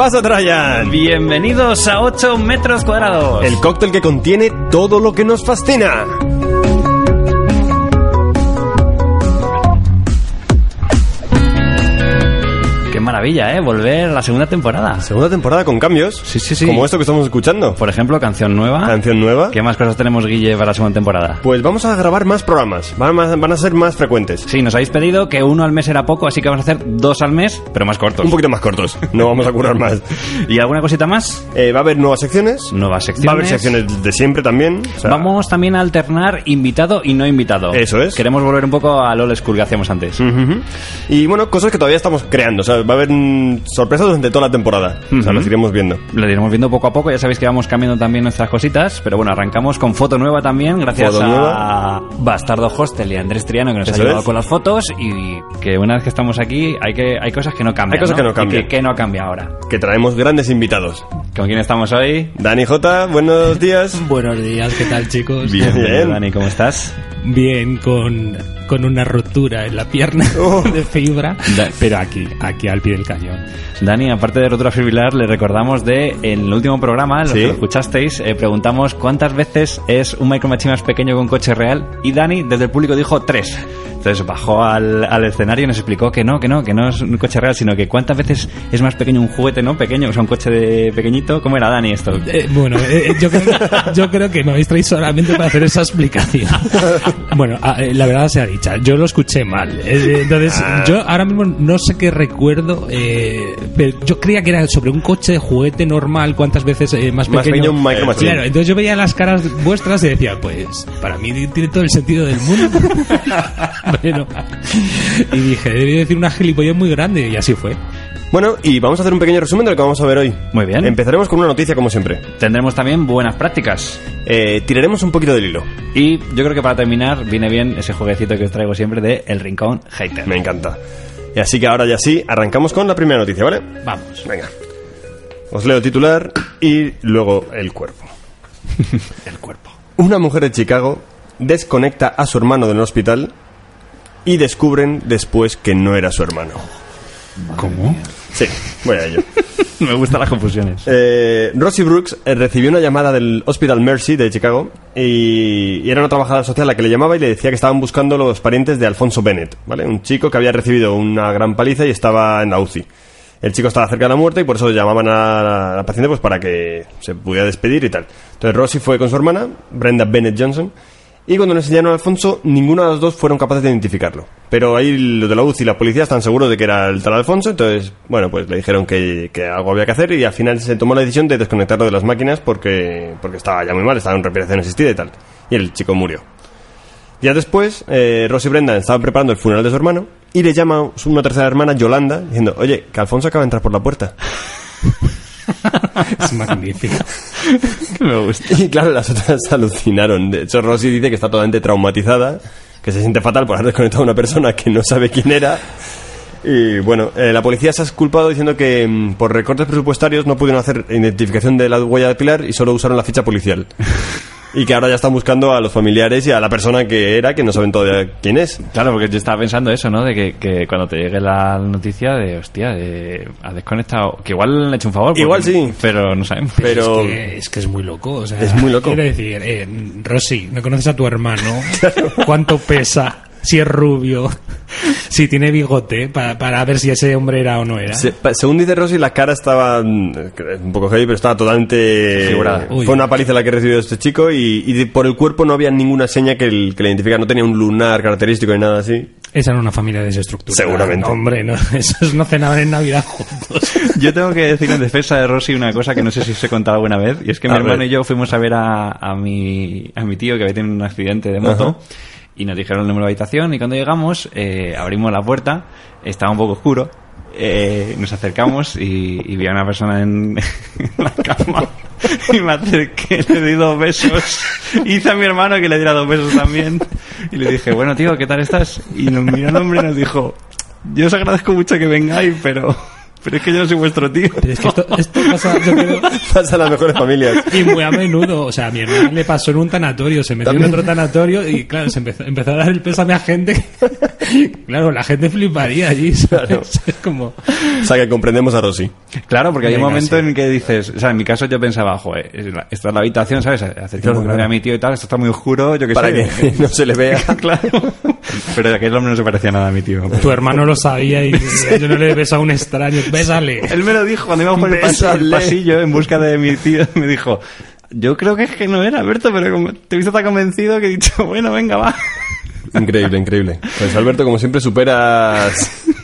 Pasa, Trajan? Bienvenidos a 8 metros cuadrados. El cóctel que contiene todo lo que nos fascina. Maravilla, ¿eh? Volver a la segunda temporada. Segunda temporada con cambios. Sí, sí, sí. Como esto que estamos escuchando. Por ejemplo, canción nueva. Canción nueva. ¿Qué más cosas tenemos, Guille, para la segunda temporada? Pues vamos a grabar más programas. Van a, van a ser más frecuentes. Sí, nos habéis pedido que uno al mes era poco, así que vamos a hacer dos al mes, pero más cortos. Un poquito más cortos. No vamos a curar más. ¿Y alguna cosita más? Eh, va a haber nuevas secciones. Nuevas secciones. Va a haber secciones de siempre también. O sea, Vamos también a alternar invitado y no invitado. Eso es. Queremos volver un poco al old school que hacíamos antes. Y bueno, cosas que todavía estamos creando. O sea, va a haber mm, sorpresas durante toda la temporada. O sea, las iremos viendo. Lo iremos viendo poco a poco, ya sabéis que vamos cambiando también nuestras cositas, pero bueno, arrancamos con foto nueva también, gracias Foto a nueva. Bastardo Hostel y Andrés Triano que nos Eso ha ayudado es. con las fotos y que una vez que estamos aquí hay que hay cosas que no cambian. Hay cosas que no ¿Y cambian. que, que no cambia ahora. Que traemos grandes invitados. ¿Con quién estamos hoy? Dani J, buenos días. Buenos días, ¿qué tal chicos? Bien. Dani, ¿cómo estás? Bien, con, con una rotura en la pierna Oh. de fibra, Da- pero aquí, aquí al pie del cañón. Dani, aparte de rotura fibrilar, le recordamos de en el último programa, los Sí. que lo escuchasteis, eh, preguntamos cuántas veces es un Micro Machine más pequeño que un coche real y Dani desde el público dijo tres. Entonces bajó al, al escenario y nos explicó que no, que no, que no es un coche real, sino que cuántas veces es más pequeño un juguete, ¿no? Pequeño, o sea, un coche de pequeñito. ¿Cómo era Dani esto? Eh, bueno, eh, yo, creo, yo creo que me habéis traído solamente para hacer esa explicación. Bueno, ah, eh, la verdad sea dicha, yo lo escuché mal. Eh, Entonces, Ah. yo ahora mismo no sé qué recuerdo, eh, pero yo creía que era sobre un coche de juguete normal, cuántas veces eh, más Más pequeño. un Micro. Claro, entonces yo veía las caras vuestras y decía, pues, para mí tiene todo el sentido del mundo. bueno, y dije, debí decir una gilipollez muy grande, y así fue. Bueno, y vamos a hacer un pequeño resumen de lo que vamos a ver hoy. Muy bien. Empezaremos con una noticia como siempre. Tendremos también buenas prácticas. Eh, tiraremos un poquito del hilo. Y yo creo que para terminar viene bien ese jueguecito que os traigo siempre de El Rincón Hater. Me encanta. Y así que ahora ya sí, arrancamos con la primera noticia, ¿vale? Vamos. Venga. Os leo titular y luego el cuerpo. El cuerpo. Una mujer de Chicago desconecta a su hermano del hospital y descubren después que no era su hermano. ¿Cómo? Sí, voy a ello. Me gustan las confusiones. Eh, Rosie Brooks eh, recibió una llamada del Hospital Mercy de Chicago y, y era una trabajadora social la que le llamaba y le decía que estaban buscando los parientes de Alfonso Bennett, ¿vale? Un chico que había recibido una gran paliza y estaba en la UCI. El chico estaba cerca de la muerte y por eso llamaban a la, a la paciente pues para que se pudiera despedir y tal. Entonces Rosie fue con su hermana, Brenda Bennett Johnson, y cuando le enseñaron a Alfonso, ninguno de los dos fueron capaces de identificarlo. Pero ahí los de la UCI y la policía están seguros de que era el tal Alfonso, entonces, bueno, pues le dijeron que, que algo había que hacer y al final se tomó la decisión de desconectarlo de las máquinas porque, porque estaba ya muy mal, estaba en respiración asistida y tal. Y el chico murió. Días después, eh, Ross y Brenda estaban preparando el funeral de su hermano y le llama su- una tercera hermana, Yolanda, diciendo, oye, que Alfonso acaba de entrar por la puerta. Es magnífico. Y claro, las otras alucinaron. De hecho, Rosy dice que está totalmente traumatizada, que se siente fatal por haber desconectado a una persona que no sabe quién era. Y bueno, eh, la policía se ha culpado diciendo que mm, por recortes presupuestarios no pudieron hacer identificación de la huella dactilar y solo usaron la ficha policial. Y que ahora ya están buscando a los familiares y a la persona que era, que no saben todavía quién es. Claro, porque yo estaba pensando eso, ¿no? De que, que cuando te llegue la noticia de, hostia, de, ha desconectado. Que igual le han hecho un favor. porque- Igual sí. Pero no sabemos. Pero Es que, es que es muy loco. o sea, Es muy loco. Quiero decir, eh, Rosy, ¿no conoces a tu hermano? ¿Cuánto pesa? Si es rubio, si tiene bigote, para, para ver si ese hombre era o no era. Se- pa- según dice Rosy, la cara estaba mm, un poco heavy, pero estaba totalmente Figurada. Uy. Fue una paliza la que recibió este chico y, y de- por el cuerpo no había ninguna seña que, el- que le identificara. No tenía un lunar característico ni nada así. Esa era una familia desestructurada. Seguramente. Hombre, no, esos no cenaban en Navidad juntos. Yo tengo que decir en defensa de Rosy una cosa que no sé si os he contado alguna vez. Y es que mi hermano y yo fuimos a ver a, a mi, a mi tío que había tenido un accidente de moto. Ajá. Y nos dijeron el número de habitación y cuando llegamos eh, abrimos la puerta, estaba un poco oscuro, eh, nos acercamos y, y vi a una persona en, en la cama y me acerqué, le di dos besos, hice a mi hermano que le diera dos besos también y le dije, bueno tío, ¿qué tal estás? Y nos miró el hombre y nos dijo, yo os agradezco mucho que vengáis, pero, pero es que yo no soy vuestro tío. Pero es que esto, esto pasa, yo creo, Pasa a las mejores familias. y muy a menudo. O sea, a mi hermana le pasó en un tanatorio, se metió en otro tanatorio y, claro, se empezó, empezó a dar el pésame a gente. claro, la gente fliparía allí. ¿sabes? Claro. Es como. O sea que comprendemos a Rosy. Claro, porque hay un momento sí. en que dices, o sea, en mi caso yo pensaba, joder, la- esta es la habitación, ¿sabes? Hace tiempo Claro, que era mi tío y tal, esto está muy oscuro, yo qué Para sé. que no se le vea. claro. Pero aquel hombre no se parecía nada a mi tío. Tu hermano lo sabía y yo no le beso a un extraño. Bésale. Él me lo dijo cuando íbamos por el, pas- Bésale. el pasillo en busca de mi tío, me dijo, yo creo que es que no era Alberto, pero como te he visto tan convencido que he dicho, bueno, venga, va. Increíble, increíble. Pues Alberto, como siempre, superas...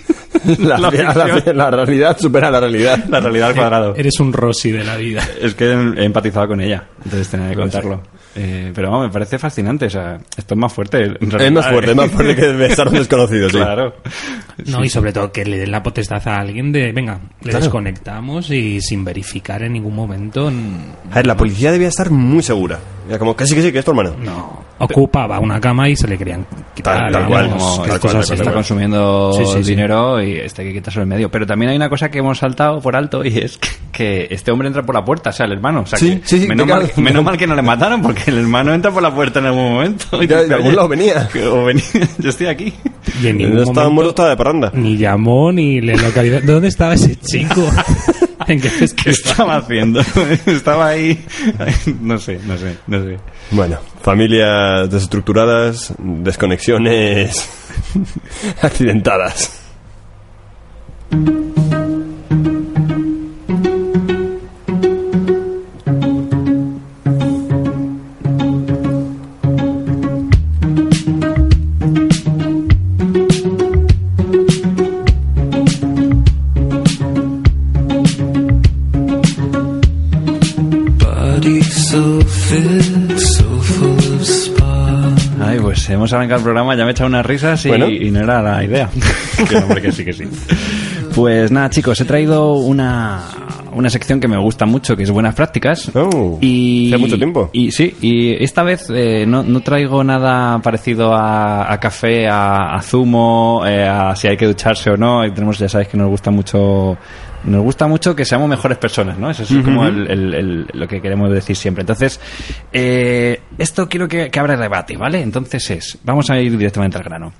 La, La la- ficción. la realidad supera la realidad. La realidad al cuadrado. Eres un Rossi de la vida. Es que he empatizado con ella, entonces tenía que contarlo. Eh, pero vamos, me parece fascinante, o sea, esto es más fuerte. en Es más fuerte, es más fuerte que besar a un desconocido, sí. Claro. No, y sobre todo que le den la potestad a alguien de, venga, le Claro. desconectamos y sin verificar en ningún momento. A ver, la policía debía estar muy segura. Era como, que sí, que sí, que es tu hermano. No, ocupaba una cama y se le querían quitar. Tal- tal cual, como que tal cual, está cual. consumiendo Sí, sí, sí. dinero y este hay que quitárselo en medio. Pero también hay una cosa que hemos saltado por alto y es que, que este hombre entra por la puerta, o sea, el hermano. O sea, Sí, que sí, sí, menos, que mal, claro. menos mal que no le mataron porque el hermano entra por la puerta en algún momento. Y Ya, dice, de algún "Oye, lado venía". que- o venía, yo estoy aquí. Y en ningún No estaba momento muerto, estaba de parranda. ni llamó ni le localizó. ¿Dónde estaba ese chico? ¿En qué ¿Qué festival? estaba haciendo? estaba ahí. No sé, no sé, no sé. Bueno, familias desestructuradas, desconexiones accidentadas. Hemos arrancado el programa, ya me he echado unas risas y, Bueno. y no era la idea. que hombre, que sí, que sí. Pues nada, chicos, he traído una, una sección que me gusta mucho, que es Buenas Prácticas. Oh, y, hace mucho tiempo. Y sí, y esta vez eh, no, no traigo nada parecido a, a café, a, a zumo, eh, a si hay que ducharse o no. Tenemos, ya sabéis que nos gusta mucho nos gusta mucho que seamos mejores personas, ¿no? Eso es como el- el- el- lo que queremos decir siempre. Entonces, eh, esto quiero que, que abra debate, ¿vale? Entonces es, vamos a ir directamente al grano.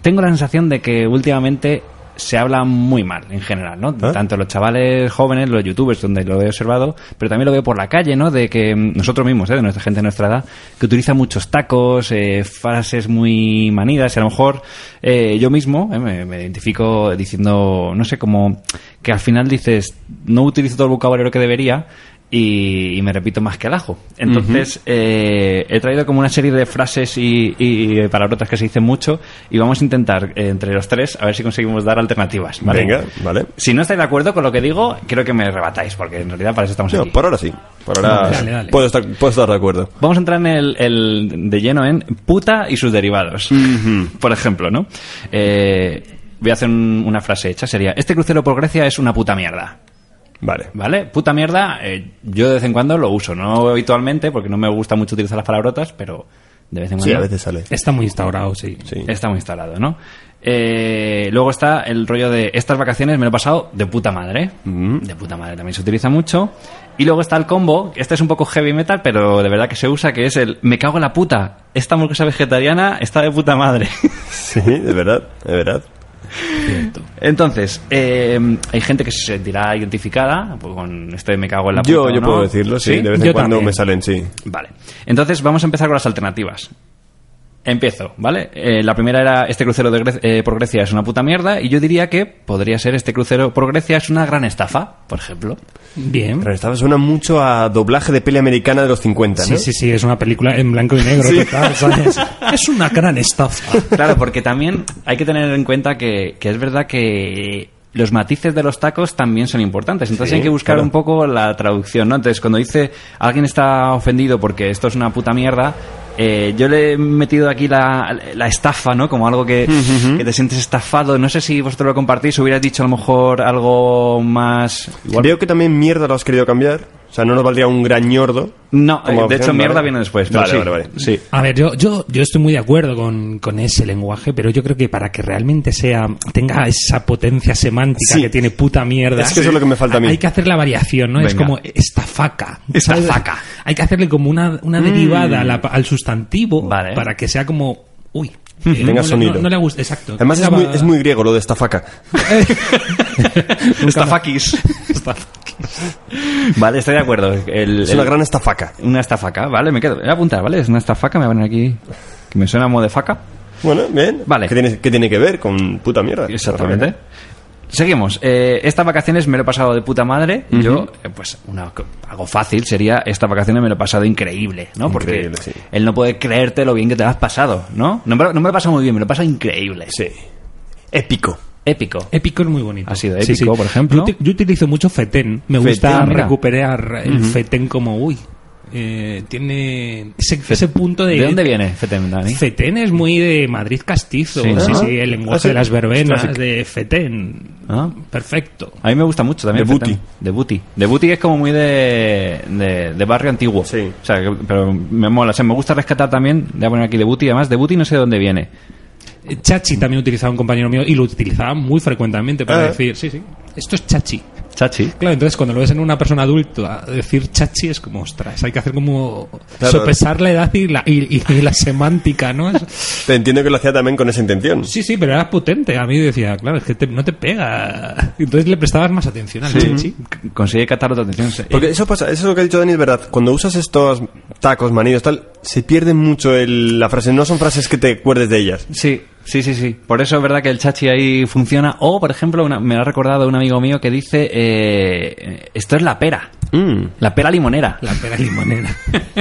Tengo la sensación de que últimamente se habla muy mal en general, ¿no? ¿Ah? Tanto los chavales jóvenes, los youtubers, donde lo he observado, pero también lo veo por la calle, ¿no? De que mm, nosotros mismos, ¿eh? De nuestra gente de nuestra edad, que utiliza muchos tacos, eh, frases muy manidas, y a lo mejor eh, yo mismo eh, me, me identifico diciendo, no sé, como que al final dices, no utilizo todo el vocabulario que debería, y, y me repito más que el ajo. Entonces, eh, he traído como una serie de frases y, y palabrotas que se dicen mucho y vamos a intentar eh, entre los tres a ver si conseguimos dar alternativas. ¿vale? Venga, vale. Si no estáis de acuerdo con lo que digo, quiero que me rebatáis, porque en realidad para eso estamos No, aquí. por ahora sí. Por ahora Dale, dale. Puedo, estar, puedo estar de acuerdo. Vamos a entrar en el, el de lleno en puta y sus derivados. Por ejemplo, ¿no? Eh, voy a hacer un- una frase hecha. Sería, este crucero por Grecia es una puta mierda. Vale. ¿Vale? Puta mierda, eh, yo de vez en cuando lo uso. No habitualmente, porque no me gusta mucho utilizar las palabrotas, pero de vez en cuando Sí, a veces sale. Está muy instaurado, sí. Sí. está muy instalado, ¿no? Eh, luego está el rollo de estas vacaciones me lo he pasado de puta madre. De puta madre también se utiliza mucho. Y luego está el combo, este es un poco heavy metal, pero de verdad que se usa, que es el me cago en la puta. Esta hamburguesa vegetariana está de puta madre. Sí, de verdad, de verdad. Entonces, eh, hay gente que se sentirá identificada pues, con este me cago en la puta. Yo, yo ¿no? puedo decirlo, sí. De vez en Yo cuando también. me salen, sí. Vale. Entonces vamos a empezar con las alternativas. Empiezo, ¿vale? Eh, la primera era este crucero de Gre- eh, por Grecia es una puta mierda y yo diría que podría ser este crucero por Grecia es una gran estafa, por ejemplo. Bien. Pero esta suena mucho a doblaje de peli americana de los 50, ¿no? Sí, sí, sí, es una película en blanco y negro. total, ¿sabes? Es una gran estafa. Claro, porque también hay que tener en cuenta que, que es verdad que los matices de los tacos también son importantes. Entonces Sí, hay que buscar claro. un poco la traducción, ¿no? Entonces cuando dice alguien está ofendido porque esto es una puta mierda, Eh, yo le he metido aquí la, la estafa, ¿no? Como algo que, que te sientes estafado. No sé si vosotros lo compartís, hubieras dicho a lo mejor algo más... Igual- Creo que también mierda lo has querido cambiar. O sea, no nos valdría un gran ñordo. No, eh, de hecho opción, mierda vale. viene después. pero Vale, sí, vale, vale. Sí. A ver, yo, yo, yo estoy muy de acuerdo con, con ese lenguaje, pero yo creo que para que realmente sea tenga esa potencia semántica Sí. que tiene puta mierda, Es que eso es lo que me falta a mí. Hay que hacer la variación, ¿no? Es como estafaca. ¿sabes? Estafaca. Hay que hacerle como una, una derivada la- al sustantivo Vale. para que sea como, uy. Eh, Tenga no le- sonido. No, no le gusta, exacto. Además es muy, es muy griego lo de esta faca. Estafakis. vale, estoy de acuerdo. El- Es el- una gran estafaca. Una estafaca, vale, me quedo. Voy a apuntar, ¿vale? Es una estafaca, me va a poner aquí. Que me suena como de faca. Bueno, bien. Vale. ¿Qué tiene, qué tiene que ver con puta mierda? Exactamente. Seguimos. Eh, estas vacaciones me lo he pasado de puta madre. Yo, eh, pues, una, algo fácil sería estas vacaciones me lo he pasado increíble, ¿no? Porque sí. él no puede creerte lo bien que te lo has pasado, ¿no? No me, lo- no me lo he pasado muy bien, me lo he pasado increíble. Sí. Épico. Épico. Épico es muy bonito. Ha sido épico, por ejemplo. Yo, uti- yo utilizo mucho fetén. Me gusta mira. recuperar el fetén como, uy, eh, tiene ese, ese punto de... ¿De dónde viene Feten, Dani? Fetén es muy de Madrid castizo. Sí, Sí, ¿no? sí, el lenguaje Ah, sí. de las verbenas, de Fetén. Ah. Perfecto. A mí me gusta mucho también. De Feten. Booty. De Booty. De Booty es como muy de, de, de barrio antiguo. Sí. O sea, que- pero me mola. O sea, me gusta rescatar también, voy a poner aquí de Booty. Además, de Booty no sé de dónde viene. Eh, Chachi también utilizaba un compañero mío y lo utilizaba muy frecuentemente para Ah. decir, sí, sí, esto es chachi. Chachi. Claro, entonces cuando lo ves en una persona adulta decir chachi es como, ostras, hay que hacer como Claro. sopesar la edad y la, y, y- y la semántica, ¿no? Es- Te entiendo que lo hacía también con esa intención. sí, sí, pero era potente. A mí decía, claro, es que te- no te pega. Entonces le prestabas más atención al chachi. C- Consigue captar otra atención. Porque eso pasa, eso es lo que ha dicho Dani, es verdad. Cuando usas estos tacos, manidos, tal, se pierde mucho el- la frase. No son frases que te acuerdes de ellas. Sí, sí, sí, sí. Por eso es verdad que el chachi ahí funciona. O, por ejemplo, una- me lo ha recordado un amigo mío que dice, eh, esto es la pera. Mm. La pera limonera. La pera limonera.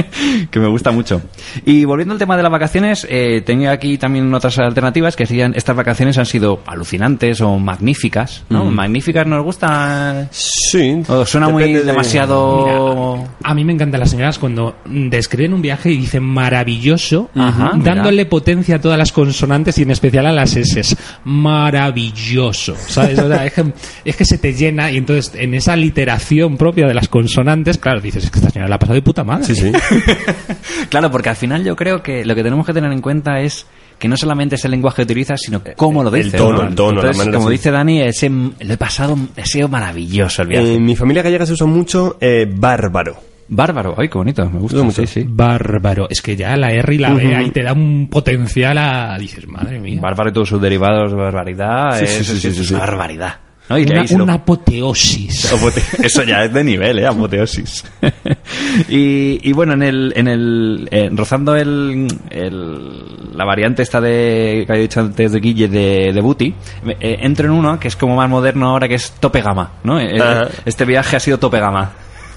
que me gusta mucho. Y volviendo al tema de las vacaciones, eh, tenía aquí también otras alternativas que serían, estas vacaciones han sido alucinantes o magníficas, ¿no? Magníficas nos gusta... Sí. O suena muy de- demasiado... A mí me encantan las señoras cuando mm, describen un viaje y dicen maravilloso, Ajá, dándole mira. potencia a todas las consonantes y en especial a las S. Maravilloso, ¿sabes? O sea, es, que, es que se te llena y entonces en esa literación propia de las consonantes, claro, dices, es que esta señora la ha pasado de puta madre. Sí, sí. Claro, porque al final yo creo que lo que tenemos que tener en cuenta es que no solamente es el lenguaje que utilizas, sino cómo lo El dices. tono, ¿no? el tono, la Entonces, manera como dice Dani, ese, lo he pasado, ha sido maravilloso el viaje. En mi familia gallega se usa mucho eh, bárbaro. Bárbaro, ay, qué bonito, me gusta Usa mucho. Sí, sí. Bárbaro. Es que ya la R y la B ahí te da un potencial a... Dices, madre mía. Bárbaro y todos sus derivados, barbaridad, Sí, es, sí, sí, sí, es sí, sí. barbaridad. ¿no? Y que Una, lo- una apoteosis. Apote- Eso ya es de nivel, ¿eh? Apoteosis. y, y bueno, en el, en el eh, rozando el, el- la variante esta de que había dicho antes de Guille de, de Booty, eh, entro en uno que es como más moderno ahora, que es tope gama, ¿no? Eh, Ajá. Este viaje ha sido tope gama.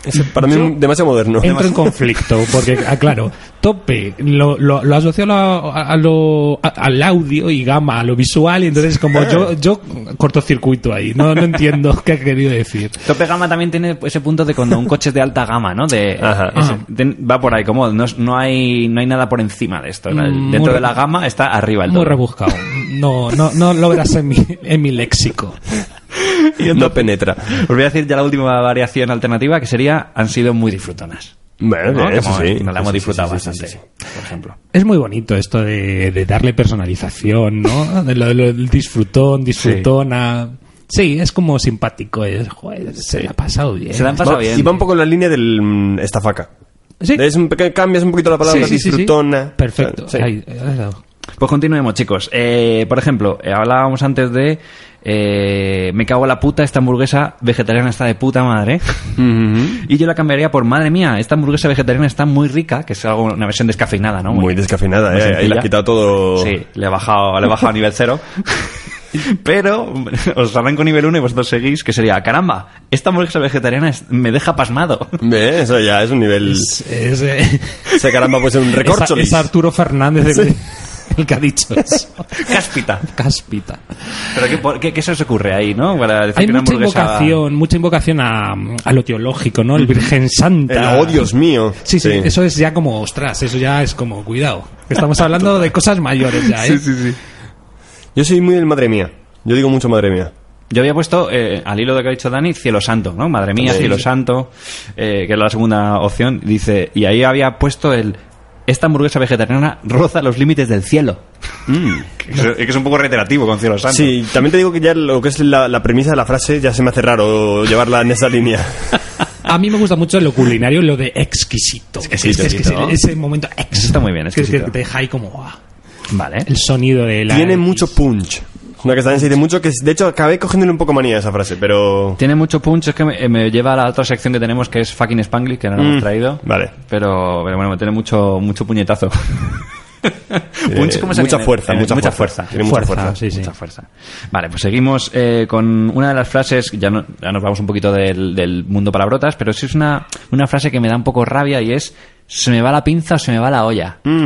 Es para mí Yo- demasiado moderno. Entro en conflicto, porque, ah, claro, tope lo, lo, lo asocio a lo- a lo- a- al audio y gama a lo visual, y entonces como yo, yo cortocircuito ahí, no, no entiendo qué ha querido decir. Tope gama también tiene ese punto de cuando un coche es de alta gama, ¿no? De, Ajá. ese- Ajá. de- va por ahí, como no, no hay no hay nada por encima de esto. ¿no? Mm, Dentro de la gama está arriba el Muy todo. rebuscado. No, no, no lo verás en mi, en mi léxico. no penetra. Os voy a decir ya la última variación alternativa que sería han sido muy disfrutonas. Bueno, ¿no? eso Como sí. Nos la hemos sí, disfrutado sí, sí, bastante, sí, sí. por ejemplo. Es muy bonito esto de, de darle personalización, ¿no? De lo, del disfrutón, disfrutona. Sí, es como simpático. Es, joder, se le ha pasado bien. Se la han pasado Va- bien. Y va un poco en la línea del mm, estafaca. Sí. Es un cambias un poquito la palabra, Sí, sí, sí, sí. disfrutona. Perfecto. Sí. Ahí, ahí, ahí. Pues continuemos, chicos. Eh, por ejemplo, eh, hablábamos antes de eh, me cago en la puta, esta hamburguesa vegetariana está de puta madre. Y yo la cambiaría por madre mía, esta hamburguesa vegetariana está muy rica, que es algo, una versión descafeinada, ¿no? Muy descafeinada, muy eh. Ahí le has quitado todo. Sí, le he bajado, le he bajado a nivel cero. Pero os arranco nivel 1 y vosotros seguís, que sería, caramba, esta hamburguesa vegetariana es- me deja pasmado. Ve, Eso ya es un nivel. Es, es, eh, Ese caramba puede ser un es, recorcholis. es Arturo Fernández de, el que ha dicho eso. Cáspita. Cáspita. ¿Pero qué, qué, qué se os ocurre ahí, no? Para decir Hay que una mucha hamburguesa- invocación, mucha invocación a, a lo teológico, ¿no? El Virgen Santa. El, oh, Dios mío. Sí, sí, eso es ya como, ostras, eso ya es como, cuidado. Estamos hablando de cosas mayores ya, ¿eh? Yo soy muy del madre mía. Yo digo mucho madre mía. Yo había puesto, eh, al hilo de lo que ha dicho Dani, cielo santo, ¿no? Madre mía, Sí. cielo santo, eh, que es la segunda opción. Dice, y ahí había puesto el. Esta hamburguesa vegetariana roza los límites del cielo. Que es, que es un poco reiterativo con cielo santo. Sí, también te digo que ya lo que es la, la premisa de la frase ya se me hace raro llevarla en esa línea. A mí me gusta mucho lo culinario, lo de exquisito. Es que, exquisito. ese, ese momento Eso está muy bien, Es que, exquisito. que te deja ahí como ah, Vale. el sonido de la... Tiene mucho punch. Una que también se dice mucho, que de hecho acabé cogiéndole un poco manía a esa frase, pero... Tiene mucho punch, es que me, me lleva a la otra sección que tenemos que es fucking Spanglish, que no lo Mm, hemos traído. vale. Pero, pero bueno, tiene mucho, mucho puñetazo. Punch, ¿cómo se mucha viene? fuerza, Eh, mucha mucha fuerza. fuerza. Tiene mucha Fuerza, fuerza. sí, sí. Mucha fuerza. Vale, pues seguimos eh, con una de las frases, ya, no- ya nos vamos un poquito del, del mundo palabrotas, pero sí es una, una frase que me da un poco rabia y es, se me va la pinza o se me va la olla. Mm,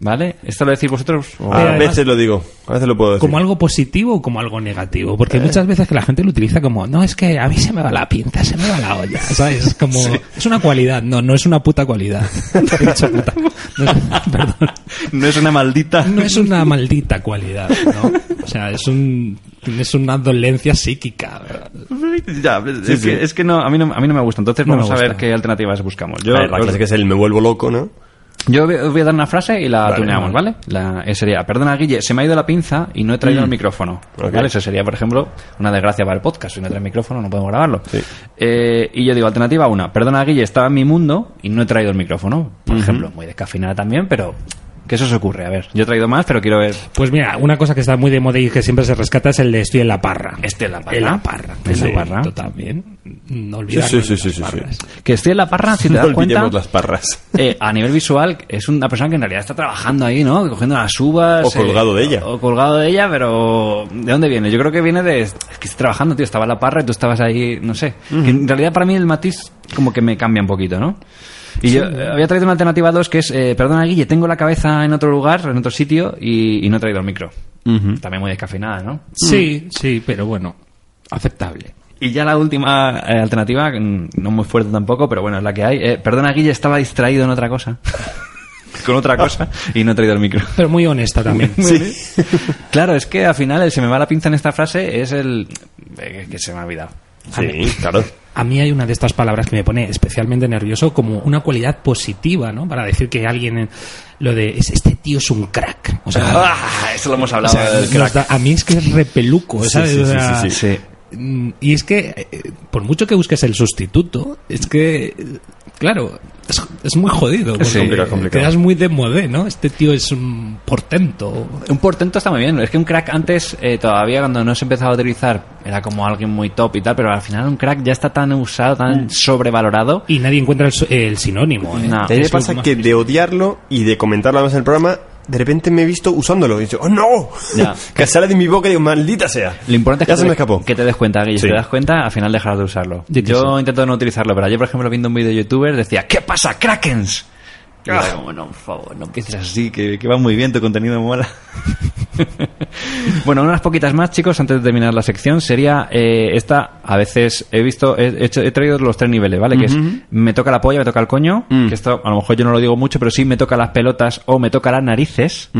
¿Vale? ¿Esto lo decís vosotros? o- a además- veces lo digo, a veces lo puedo decir. como algo positivo o como algo negativo. Porque hay muchas veces que la gente lo utiliza como, no, es que a mí se me va la pinza, se me va la olla. ¿Sabes? Es como, es una cualidad. No, no es una puta cualidad. He dicho puta. No, perdón. No es una maldita. No es una maldita cualidad, ¿no? O sea, es un, tienes una dolencia psíquica. ¿verdad? Ya, es, sí. Que, es que no, a mí no, a mí no me gusta. Entonces No vamos a ver qué alternativas buscamos. Yo, A ver, la clase que es el me vuelvo loco, ¿no? Yo voy os voy a dar una frase y la Vale, tuneamos, ¿vale? La, sería, perdona Guille, se me ha ido la pinza y no he traído el micrófono. ¿Vale? Eso sería, por ejemplo, una desgracia para el podcast. Si no trae el micrófono no podemos grabarlo. Sí. Eh, y yo digo, alternativa una, perdona Guille, estaba en mi mundo y no he traído el micrófono. Por ejemplo, muy descafeinada también, pero... ¿Qué se os ocurre? A ver, yo he traído más, pero quiero ver... Pues mira, una cosa que está muy de moda y que siempre se rescata es el de estoy en la parra. Estoy en la parra. En la parra. En la parra. también. No Sí, olvidarnos sí, sí, sí. Que estoy en la parra, si te das cuenta... olvidemos las parras. Eh, a nivel visual es una persona que en realidad está trabajando ahí, ¿no? Cogiendo las uvas. O colgado de ella. O colgado de ella, pero ¿de dónde viene? Yo creo que viene de... Es que estoy trabajando, tío. Estaba en la parra y tú estabas ahí, no sé. Que en realidad para mí el matiz como que me cambia un poquito, ¿no? Y yo eh, había traído una alternativa 2 que es, eh, perdona Guille, tengo la cabeza en otro lugar, en otro sitio y, y no he traído el micro. También muy descafeinada, ¿no? Sí, sí, pero bueno, aceptable. Y ya la última eh, alternativa, no muy fuerte tampoco, pero bueno, es la que hay. Eh, perdona Guille, estaba distraído en otra cosa. Con otra cosa y no he traído el micro. Pero muy honesta también. Claro, es que al final el se me va la pinza en esta frase es el que se me ha olvidado. Sí, claro. A mí hay una de estas palabras que me pone especialmente nervioso como una cualidad positiva, ¿no? Para decir que alguien, lo de, "Es- este tío es un crack. O sea, Ah, eso lo hemos o hablado. sea, del nos crack. da- a mí es que es repeluco, Sí, ¿sabes? sí, sí, sea, sí, Sí. Mm, Y es que, eh, por mucho que busques el sustituto, es que, eh, claro, es, es muy jodido. Sí, complicado, complicado. Quedas muy de modé, ¿no? Este tío es un portento. Un portento está muy bien. Es que un crack antes, eh, todavía cuando no se empezaba a utilizar, era como alguien muy top y tal, pero al final un crack ya está tan usado, tan sobrevalorado. Y nadie encuentra el, el sinónimo. ¿eh? No. Es lo pasa más que de odiarlo y de comentarlo además en el programa, de repente me he visto usándolo. Y digo, ¡oh no! Ya. que sale de mi boca y digo, ¡maldita sea! Lo importante es ya que, se te, me escapó. que te des cuenta, Guille. Si Sí. te das cuenta, al final dejarás de usarlo. Que Yo sí. intento no utilizarlo, pero ayer, por ejemplo, viendo un vídeo de youtuber, decía, ¿qué pasa, Krakens? Y yo como, no, por favor, no empieces así, que, que va muy bien, tu contenido mola. bueno, unas poquitas más, chicos, antes de terminar la sección. Sería eh, esta, a veces he visto, he, hecho- he traído los tres niveles, ¿vale? Que es, me toca la polla, me toca el coño, Mm. que esto a lo mejor yo no lo digo mucho, pero sí me toca las pelotas o me toca las narices.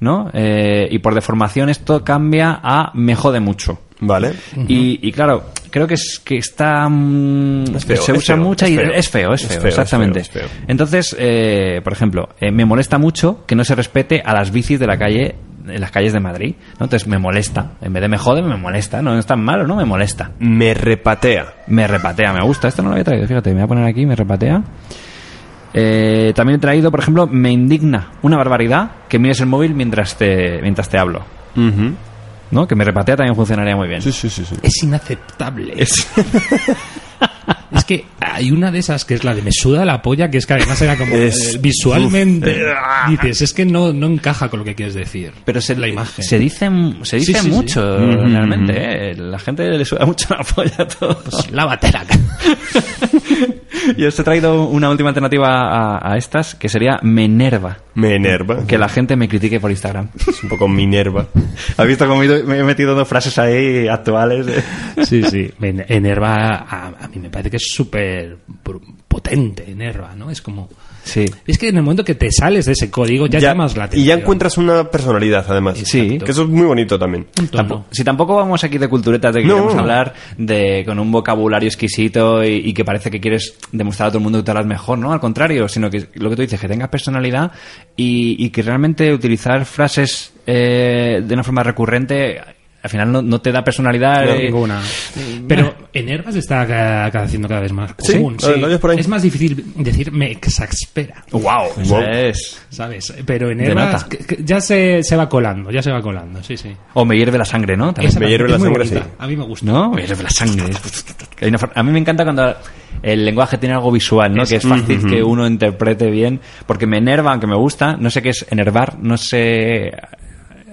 ¿no? Eh, y por deformación esto cambia a me jode mucho. Vale. Y, y claro, creo que es que está mm, Es feo, se usa es y feo. es feo, es feo, exactamente. es feo. Entonces, eh, por ejemplo, eh, me molesta mucho que no se respete a las bicis de la calle en las calles de Madrid, ¿no? Entonces me molesta, en vez de me jode, me molesta, no es tan malo, ¿no? Me molesta. Me repatea. Me repatea, me gusta. Esto no lo había traído, fíjate, me voy a poner aquí, me repatea. Eh, también he traído, por ejemplo, me indigna una barbaridad que mires el móvil mientras te, mientras te hablo. ¿No? Que me repatea también funcionaría muy bien. Sí, sí, sí, sí. Es inaceptable. Es... que hay una de esas que es la de me suda la polla, que es que además era como Es- eh, visualmente. dices, es que no, no encaja con lo que quieres decir. Pero se, la imagen. se dice, se Sí, dice sí, sí. mucho, Mm, realmente. ¿eh? La gente le suda mucho la polla a todo. Pues lávatela. Yo os he traído una última alternativa a, a estas, que sería Menerva. Me enerva. Que la gente me critique por Instagram. Es un poco Minerva. ¿Has visto cómo me he metido dos frases ahí actuales? Sí, sí. Enerva, a, a mí me parece que es súper potente, enerva, ¿no? Es como... Sí. Es que en el momento que te sales de ese código ya, llamas la y atención. ya encuentras una personalidad, además. Sí. Que eso es muy bonito también. Si tampoco vamos aquí de culturetas de que No. queremos hablar de con un vocabulario exquisito y, y que parece que quieres demostrar a todo el mundo que te hablas mejor, ¿no? Al contrario, sino que lo que tú dices, que tengas personalidad y, y que realmente utilizar frases eh, de una forma recurrente al final no, no te da personalidad. No, eh, ninguna. Pero Enerva se está ca- ca- haciendo cada vez más Sí, común. por ahí. Es más difícil decir me exaspera, ¡Wow! es. ¿sabes? Pero que- que ya se, se va colando, ya se va colando, sí, sí. O me hierve la sangre, ¿no? También. Esa me hierve es la sangre, sí. A mí me gusta. ¿No? Me hierve la sangre. A mí me encanta cuando el lenguaje tiene algo visual, ¿no? que es fácil que uno interprete bien. Porque me enerva, aunque me gusta. No sé qué es enervar, no sé...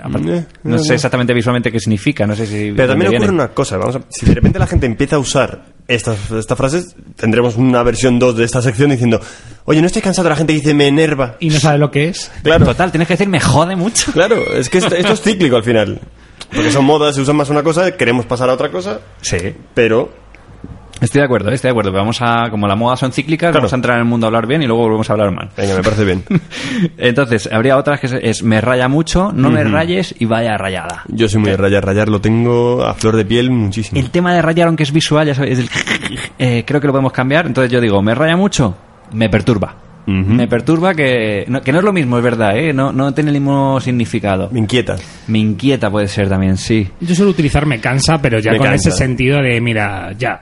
aparte- Eh, no eh, sé exactamente visualmente qué significa, no sé si... Pero también ocurre viene. una cosa, vamos a- si de repente la gente empieza a usar estas, estas frases, tendremos una versión 2 de esta sección diciendo, oye, no estoy cansado la gente dice me enerva. Y no sabe lo que es. Claro, Total, tienes que decir me jode mucho. claro, es que esto, esto es cíclico al final. Porque son modas, se usan más una cosa, queremos pasar a otra cosa, Sí. pero Estoy de acuerdo, estoy de acuerdo. Vamos a... Como las modas son cíclicas, Claro. vamos a entrar en el mundo a hablar bien y luego volvemos a hablar mal. venga, me parece bien. Entonces, habría otras que es, es me raya mucho, no me rayes y vaya rayada. Yo soy muy de rayar, rayar lo tengo a flor de piel muchísimo. El tema de rayar, aunque es visual, ya sabéis, el- eh, creo que lo podemos cambiar. Entonces yo digo, ¿me raya mucho? Me perturba. Me perturba que no, que no es lo mismo, es verdad, ¿eh? No, no tiene el mismo significado. Me inquieta. Me inquieta puede ser también, sí. Yo suelo utilizar me cansa, pero ya Me con cansa. ese sentido de, mira, ya.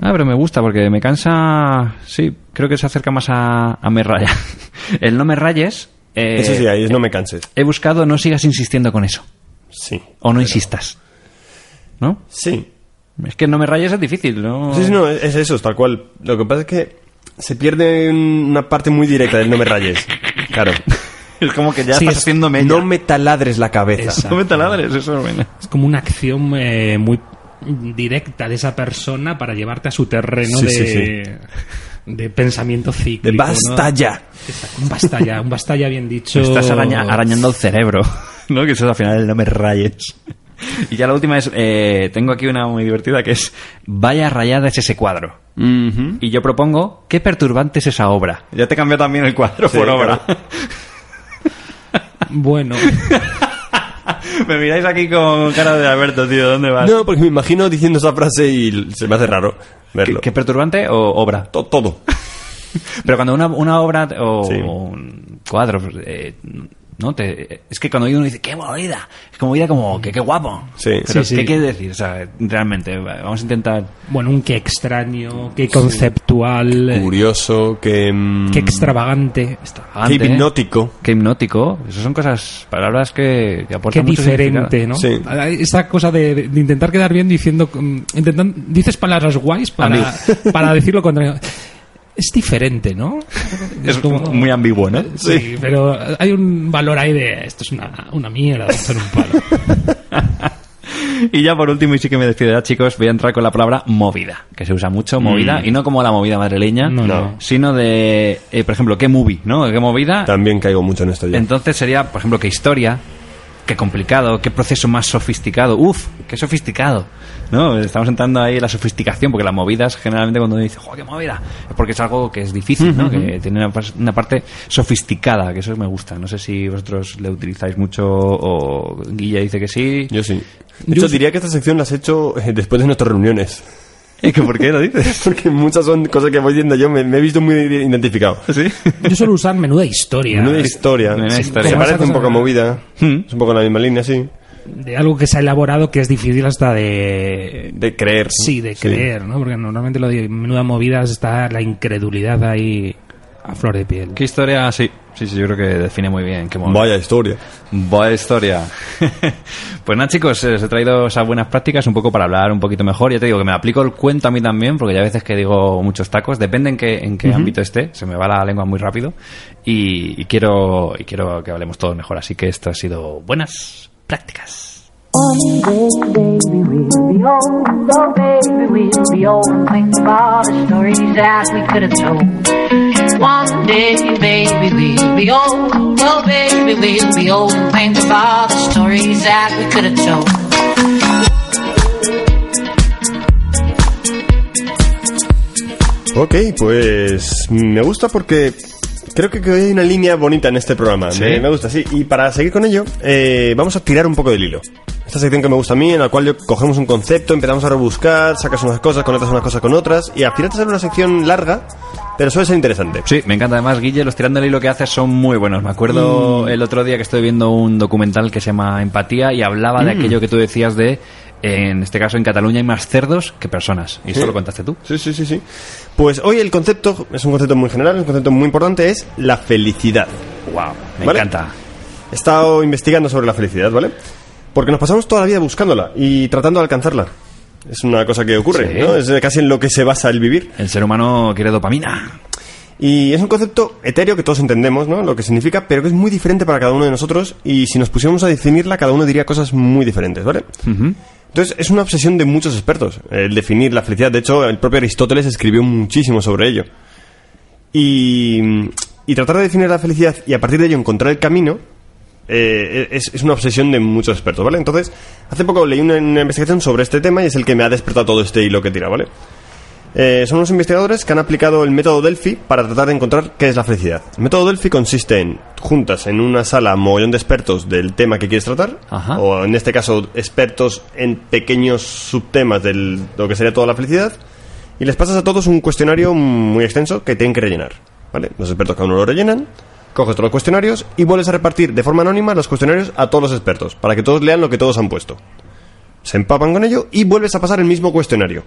Ah, pero me gusta porque me cansa... Sí, creo que se acerca más a, a me raya. El no me rayes... eh, Eso sí, ahí es no me canses. He buscado no sigas insistiendo con eso. Sí. O no insistas. ¿No? Sí. Es que no me rayes es difícil, ¿no? Sí, sí, no, es es eso, tal cual. Lo que pasa es que se pierde una parte muy directa del no me rayes. Claro. Es como que ya Sí, estás es- haciendo. No me taladres la cabeza. Exacto. No me taladres, eso es bueno. Es como una acción eh, muy directa de esa persona para llevarte a su terreno Sí, de, sí, de pensamiento cíclico. De basta ¿no? ya. Exacto, Un basta ya, un basta ya bien dicho. Estás araña- arañando el cerebro, ¿no? Que eso es al final el no me rayes. Y ya la última es, eh, tengo aquí una muy divertida que es, vaya rayada es ese cuadro. Y yo propongo, ¿qué perturbante es esa obra? Ya te cambió también el cuadro Sí, por obra. Bueno, me miráis aquí con cara de Alberto, tío, ¿dónde vas? No, porque me imagino diciendo esa frase y se me hace raro ¿Qué, verlo. qué perturbante o obra? To- todo. Pero cuando una, una obra o, Sí. o un cuadro, eh, ¿no? Te, es que cuando uno dice, qué movida, es como movida como, que qué guapo. Sí. Pero, Sí, sí. ¿qué quiere decir? O sea, realmente, vamos a intentar... bueno, un qué extraño, qué conceptual, eh, Curioso, que... mm, qué extravagante, que extravagante, hipnótico. Qué hipnótico. Esas son cosas, palabras que, que qué aportan mucho diferente, ¿no? significado. Sí. Esa cosa de, de intentar quedar bien diciendo, mm, intentan, dices palabras guays para, para decir lo contrario. Es diferente, ¿no? Es muy ambiguo, ¿no? Sí, pero hay un valor ahí de esto es una, una mierda, esto es un palo. Y ya por último, y sí que me despido ya, chicos, voy a entrar con la palabra movida, que se usa mucho, movida, y no como la movida madrileña, No, no. sino de, eh, por ejemplo, qué movie, ¿no? ¿Qué movida? También caigo mucho en esto ya. Entonces sería, por ejemplo, qué historia, qué complicado, qué proceso más sofisticado. Uf, qué sofisticado. ¿No? Estamos entrando ahí en la sofisticación, porque las movidas, generalmente cuando uno dice, ¡joder, qué movida! Es porque es algo que es difícil, ¿no? Que tiene una, parte sofisticada, que eso me gusta. No sé si vosotros le utilizáis mucho o Guilla dice que sí. Yo sí. De Yo hecho, diría que esta sección la has hecho eh, después de nuestras reuniones. ¿Y que por qué lo dices? Porque muchas son cosas que voy diciendo yo, me, me he visto muy identificado. ¿Sí? Yo suelo usar menuda historia. Menuda historia. Menuda Sí, historia. Se parece un poco a movida. Hmm. Es un poco en la misma línea, sí. de algo que se ha elaborado que es difícil hasta de De creer. sí de creer no porque normalmente lo de menuda movidas está la incredulidad ahí a flor de piel ¿Qué historia? Sí, sí, sí, yo creo que define muy bien. Qué. Vaya historia. Buena historia. pues nada, chicos, eh, os he traído esas buenas prácticas un poco para hablar un poquito mejor. Ya te digo que me aplico el cuento a mí también, porque ya a veces que digo muchos tacos, depende en qué, en qué ámbito esté, se me va la lengua muy rápido y, y quiero, y quiero que hablemos todos mejor. Así que esto ha sido buenas prácticas. Oh One day, baby, we'll be old. Oh, baby, we'll be old and think of all the stories that we could have told. One day, baby, we'll be old. Oh, baby, we'll be old and think of all the stories that we could have told. Ok, pues me gusta porque creo que, que hay una línea bonita en este programa. ¿Sí? Me, me gusta, sí. Y para seguir con ello, eh, vamos a tirar un poco del hilo. Esta sección que me gusta a mí, en la cual yo cogemos un concepto, empezamos a rebuscar, sacas unas cosas, conectas unas cosas con otras, y al final te sale una sección larga, pero suele ser interesante. Sí, me encanta. Además, Guille, los tirando el hilo que haces son muy buenos. Me acuerdo el otro día que estoy viendo un documental que se llama Empatía y hablaba de aquello que tú decías de, en este caso, en Cataluña hay más cerdos que personas. Y eso lo contaste tú. Sí, sí, sí, sí. Pues hoy el concepto, es un concepto muy general, es un concepto muy importante, es la felicidad. Wow, me ¿Vale? encanta. He estado investigando sobre la felicidad, ¿vale? Porque nos pasamos toda la vida buscándola y tratando de alcanzarla. Es una cosa que ocurre, Sí. ¿no? Es casi en lo que se basa el vivir. El ser humano quiere dopamina. Y es un concepto etéreo que todos entendemos, ¿no? Lo que significa, pero que es muy diferente para cada uno de nosotros y si nos pusiéramos a definirla, cada uno diría cosas muy diferentes, ¿vale? Entonces, es una obsesión de muchos expertos, el definir la felicidad. De hecho, el propio Aristóteles escribió muchísimo sobre ello. Y, y tratar de definir la felicidad y a partir de ello encontrar el camino eh, es, es una obsesión de muchos expertos, ¿vale? Entonces, hace poco leí una, una investigación sobre este tema y es el que me ha despertado todo este hilo que tira, ¿vale? Eh, son unos investigadores que han aplicado el método Delphi para tratar de encontrar qué es la felicidad. El método Delphi consiste en juntas en una sala mogollón de expertos del tema que quieres tratar, Ajá. o en este caso expertos en pequeños subtemas de lo que sería toda la felicidad, y les pasas a todos un cuestionario muy extenso que tienen que rellenar. ¿vale? Los expertos cada uno lo rellenan, coges todos los cuestionarios y vuelves a repartir de forma anónima los cuestionarios a todos los expertos, para que todos lean lo que todos han puesto. Se empapan con ello y vuelves a pasar el mismo cuestionario.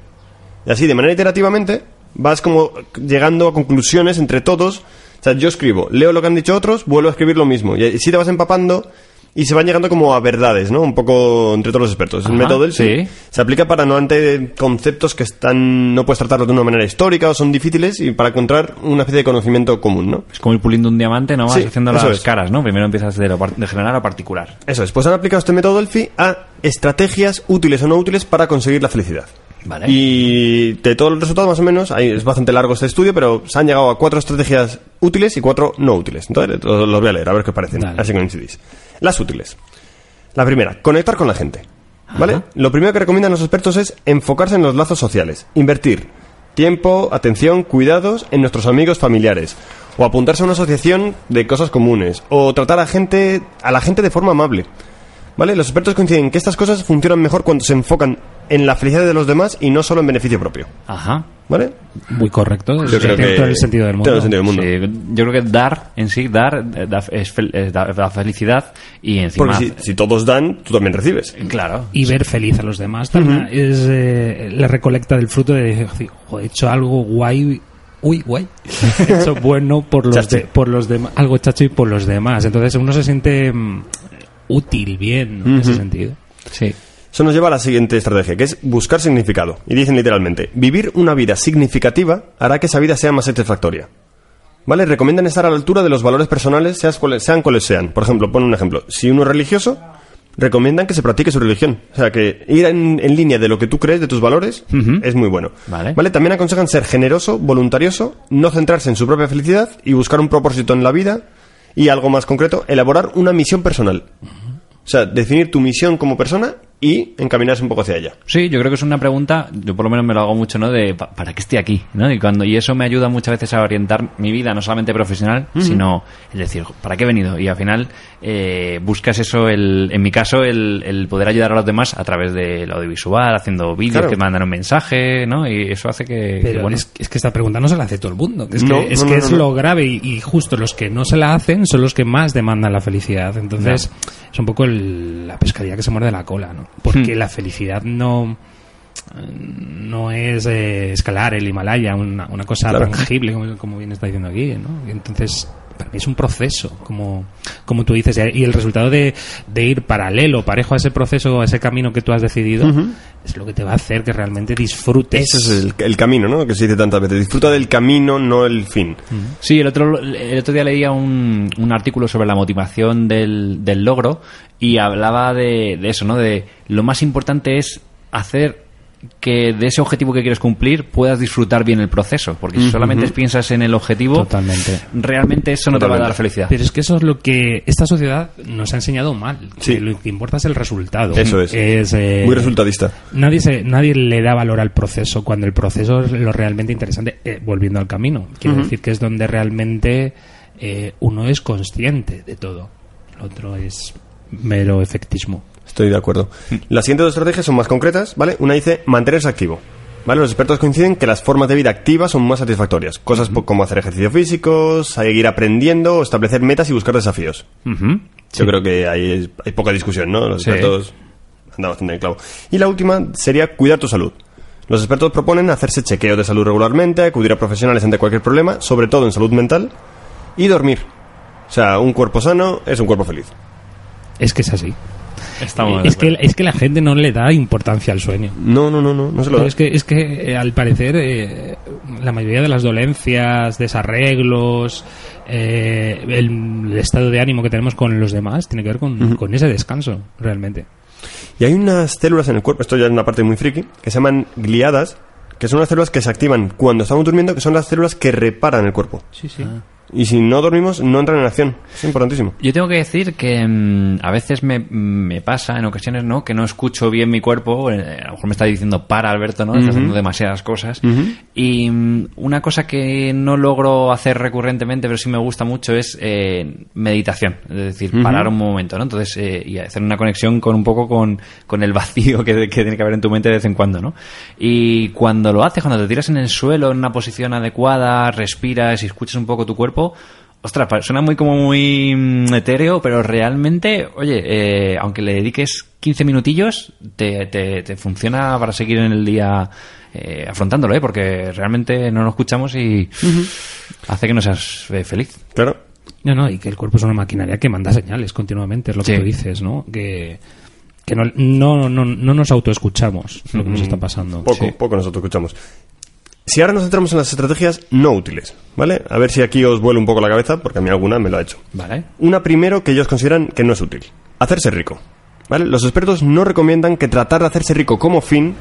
Y así, de manera iterativamente, vas como llegando a conclusiones entre todos. O sea, yo escribo, leo lo que han dicho otros, vuelvo a escribir lo mismo. Y así te vas empapando y se van llegando como a verdades, ¿no? Un poco entre todos los expertos. el método del sí. se aplica para no ante conceptos que están no puedes tratarlos de una manera histórica o son difíciles y para encontrar una especie de conocimiento común, ¿no? Es como ir puliendo un diamante, ¿no? Vas Sí, haciendo las es. caras, ¿no? Primero empiezas de, lo de general a particular. Eso es, pues han aplicado este método Delphi a estrategias útiles o no útiles para conseguir la felicidad. Vale. Y de todos los resultados, más o menos, ahí es bastante largo este estudio, pero se han llegado a cuatro estrategias útiles y cuatro no útiles. Entonces, los los voy a leer, a ver qué os parecen. Dale. Así coincidís. Las útiles. La primera, conectar con la gente. ¿Vale? Ajá. Lo primero que recomiendan los expertos es enfocarse en los lazos sociales. Invertir tiempo, atención, cuidados en nuestros amigos familiares. O apuntarse a una asociación de cosas comunes. O tratar a, gente, a la gente de forma amable. ¿Vale? Los expertos coinciden en que estas cosas funcionan mejor cuando se enfocan en la felicidad de los demás y no solo en beneficio propio. Ajá. ¿Vale? Muy correcto. Yo creo que- todo el sentido del mundo. todo el sentido del mundo. Sí, yo creo que dar en sí, dar eh, da, es fel- eh, da- da felicidad y encima... Porque si, si todos dan, tú también recibes. Claro. y ver feliz a los demás también es eh, la recolecta del fruto de decir, "Jo, he hecho algo guay uy guay he hecho bueno por los de- por los demás algo chacho y por los demás entonces uno se siente mm, útil bien ¿no? en ese sentido Sí. Eso nos lleva a la siguiente estrategia, que es buscar significado. Y dicen literalmente, vivir una vida significativa hará que esa vida sea más satisfactoria. ¿Vale? Recomiendan estar a la altura de los valores personales, seas cuales- sean cuales sean. Por ejemplo, pon un ejemplo. Si uno es religioso, recomiendan que se practique su religión. O sea, que ir en, en línea de lo que tú crees, de tus valores, es muy bueno. Vale. También aconsejan ser generoso, voluntarioso, no centrarse en su propia felicidad y buscar un propósito en la vida y algo más concreto, elaborar una misión personal. O sea, definir tu misión como persona y encaminarse un poco hacia ella. Sí, yo creo que es una pregunta, yo por lo menos me lo hago mucho, ¿no? De pa- ¿para qué estoy aquí? ¿no? Y, cuando, y eso me ayuda muchas veces a orientar mi vida, no solamente profesional, sino el decir, ¿para qué he venido? Y al final eh, buscas eso, el, en mi caso, el, el poder ayudar a los demás a través del audiovisual, haciendo vídeos Claro. que mandan un mensaje, ¿no? Y eso hace que, que, pero bueno, es, es que esta pregunta no se la hace todo el mundo es No, que, es, no, que no, es lo grave y, y justo los que no se la hacen son los que más demandan la felicidad entonces es un poco el- la pescadilla que se muerde la cola ¿no? Porque Hmm. la felicidad no no es eh, escalar el Himalaya, una, una cosa Claro. tangible, como, como bien está diciendo aquí, ¿no? Y Entonces, para mí es un proceso, como, como tú dices, y el resultado de, de ir paralelo, parejo a ese proceso, a ese camino que tú has decidido, es lo que te va a hacer que realmente disfrutes. Ese es el, el camino, ¿no? Que se dice tantas veces. Disfruta del camino, no el fin. Sí, el otro, el otro día leía un, un artículo sobre la motivación del, del logro y hablaba de, de eso, ¿no? De lo más importante es hacer que de ese objetivo que quieres cumplir puedas disfrutar bien el proceso. Porque si solamente piensas en el objetivo, Totalmente. realmente eso no te va a dar felicidad. Pero es que eso es lo que esta sociedad nos ha enseñado mal. Sí. Que Lo que importa es el resultado. Eso es. eh, Muy resultadista. Nadie, se, nadie le da valor al proceso cuando el proceso es lo realmente interesante, eh, volviendo al camino. Quiero decir que es donde realmente eh, uno es consciente de todo. Lo otro es mero efectismo. Estoy de acuerdo. Las siguientes dos estrategias son más concretas, ¿vale? Una dice mantenerse activo. ¿Vale? Los expertos coinciden que las formas de vida activas son más satisfactorias. Cosas como hacer ejercicio físico, seguir aprendiendo, establecer metas y buscar desafíos. Yo creo que hay, hay poca discusión, ¿no? Los Sí. expertos andan bastante en el clavo. Y la última sería cuidar tu salud. Los expertos proponen hacerse chequeos de salud regularmente, acudir a profesionales ante cualquier problema, sobre todo en salud mental, y dormir. O sea, un cuerpo sano es un cuerpo feliz. Es que es así. Estamos es, que, es que la gente no le da importancia al sueño. No, no, no, no, no se lo Pero da. es que, es que eh, al parecer eh, la mayoría de las dolencias, desarreglos, eh, el, el estado de ánimo que tenemos con los demás tiene que ver con, con ese descanso, realmente. Y hay unas células en el cuerpo, esto ya es una parte muy friki, que se llaman gliadas, que son las células que se activan cuando estamos durmiendo, que son las células que reparan el cuerpo. Sí, sí. Y si no dormimos, no entran en acción. Es importantísimo. Yo tengo que decir que mm, a veces me, me pasa, en ocasiones no, que no escucho bien mi cuerpo. eh, a lo mejor me está diciendo para, Alberto, ¿no? Estás haciendo demasiadas cosas. Y mm, una cosa que no logro hacer recurrentemente, pero sí me gusta mucho, es eh, meditación. Es decir, parar un momento, ¿no? Entonces, eh, y hacer una conexión con un poco con, con el vacío que, que tiene que haber en tu mente de vez en cuando, ¿no? Y cuando lo haces, cuando te tiras en el suelo, en una posición adecuada, respiras y escuchas un poco tu cuerpo, Ostras, suena muy como muy mm, etéreo, pero realmente, oye, eh, aunque le dediques 15 minutillos, te, te, te funciona para seguir en el día eh, afrontándolo, ¿eh? Porque realmente no nos escuchamos y hace que no seas eh, feliz. Claro. No, no, y que el cuerpo es una maquinaria que manda señales continuamente, es lo que Sí. tú dices, ¿no? Que, que no, no, no, no nos autoescuchamos lo que nos está pasando. Poco, Sí. poco nosotros escuchamos. Si ahora nos centramos en las estrategias no útiles, ¿vale? A ver si aquí os vuela un poco la cabeza, porque a mí alguna me lo ha hecho. ¿Vale? Una primero que ellos consideran que no es útil. Hacerse rico. ¿Vale? Los expertos no recomiendan que tratar de hacerse rico como fin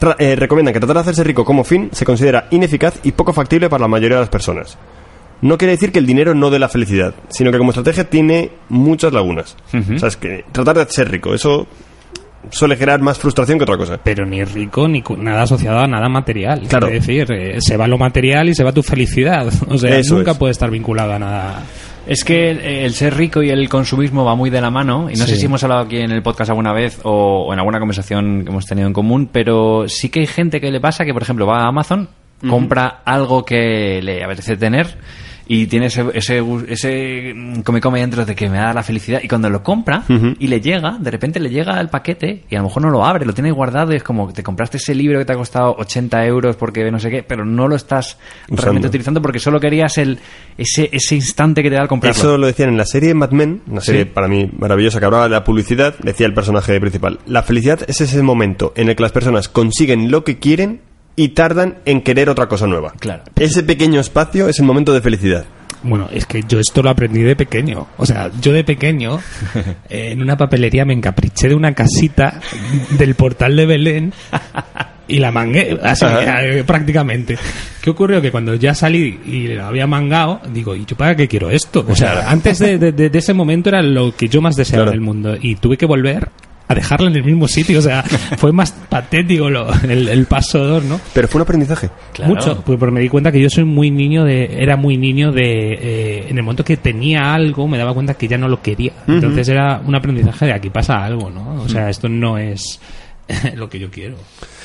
tra- eh, recomiendan que tratar de hacerse rico como fin se considera ineficaz y poco factible para la mayoría de las personas. No quiere decir que el dinero no dé la felicidad, sino que como estrategia tiene muchas lagunas. O sea, es que tratar de ser rico, eso suele generar más frustración que otra cosa. Pero ni rico ni nada asociado a nada material. Claro. Es decir, eh, se va lo material y se va tu felicidad. O sea, Eso nunca es. puede estar vinculado a nada. Es que el, el ser rico y el consumismo va muy de la mano, y no sé si hemos hablado aquí en el podcast alguna vez o, o en alguna conversación que hemos tenido en común, pero sí que hay gente que le pasa que, por ejemplo, va a Amazon, compra algo que le apetece tener y tiene ese, ese, ese come come dentro de que me da la felicidad y cuando lo compra y le llega, de repente le llega el paquete y a lo mejor no lo abre, lo tiene guardado y es como que te compraste ese libro que te ha costado 80 euros porque no sé qué, pero no lo estás Usando. realmente utilizando porque solo querías el ese, ese instante que te da al comprarlo. Eso lo decían en la serie Mad Men, una serie Sí. para mí maravillosa que hablaba de la publicidad, decía el personaje principal. La felicidad es ese momento en el que las personas consiguen lo que quieren y tardan en querer otra cosa nueva. Claro. Ese pequeño espacio es el momento de felicidad. Bueno, es que yo esto lo aprendí de pequeño. O sea, yo de pequeño, eh, en una papelería me encapriché de una casita del portal de Belén y la mangué, así, eh, prácticamente. ¿Qué ocurrió? Que cuando ya salí y lo había mangado, digo, ¿y yo para qué quiero esto? O sea, antes de, de- de- de ese momento era lo que yo más deseaba Claro. en el mundo y tuve que volver a dejarla en el mismo sitio. O sea, fue más patético lo- el, el paso 2, ¿no? Pero fue un aprendizaje. Claro. Mucho, pues porque me di cuenta que yo soy muy niño de, era muy niño de, eh, en el momento que tenía algo me daba cuenta que ya no lo quería. Entonces era un aprendizaje de aquí pasa algo, ¿no? O sea, esto no es lo que yo quiero.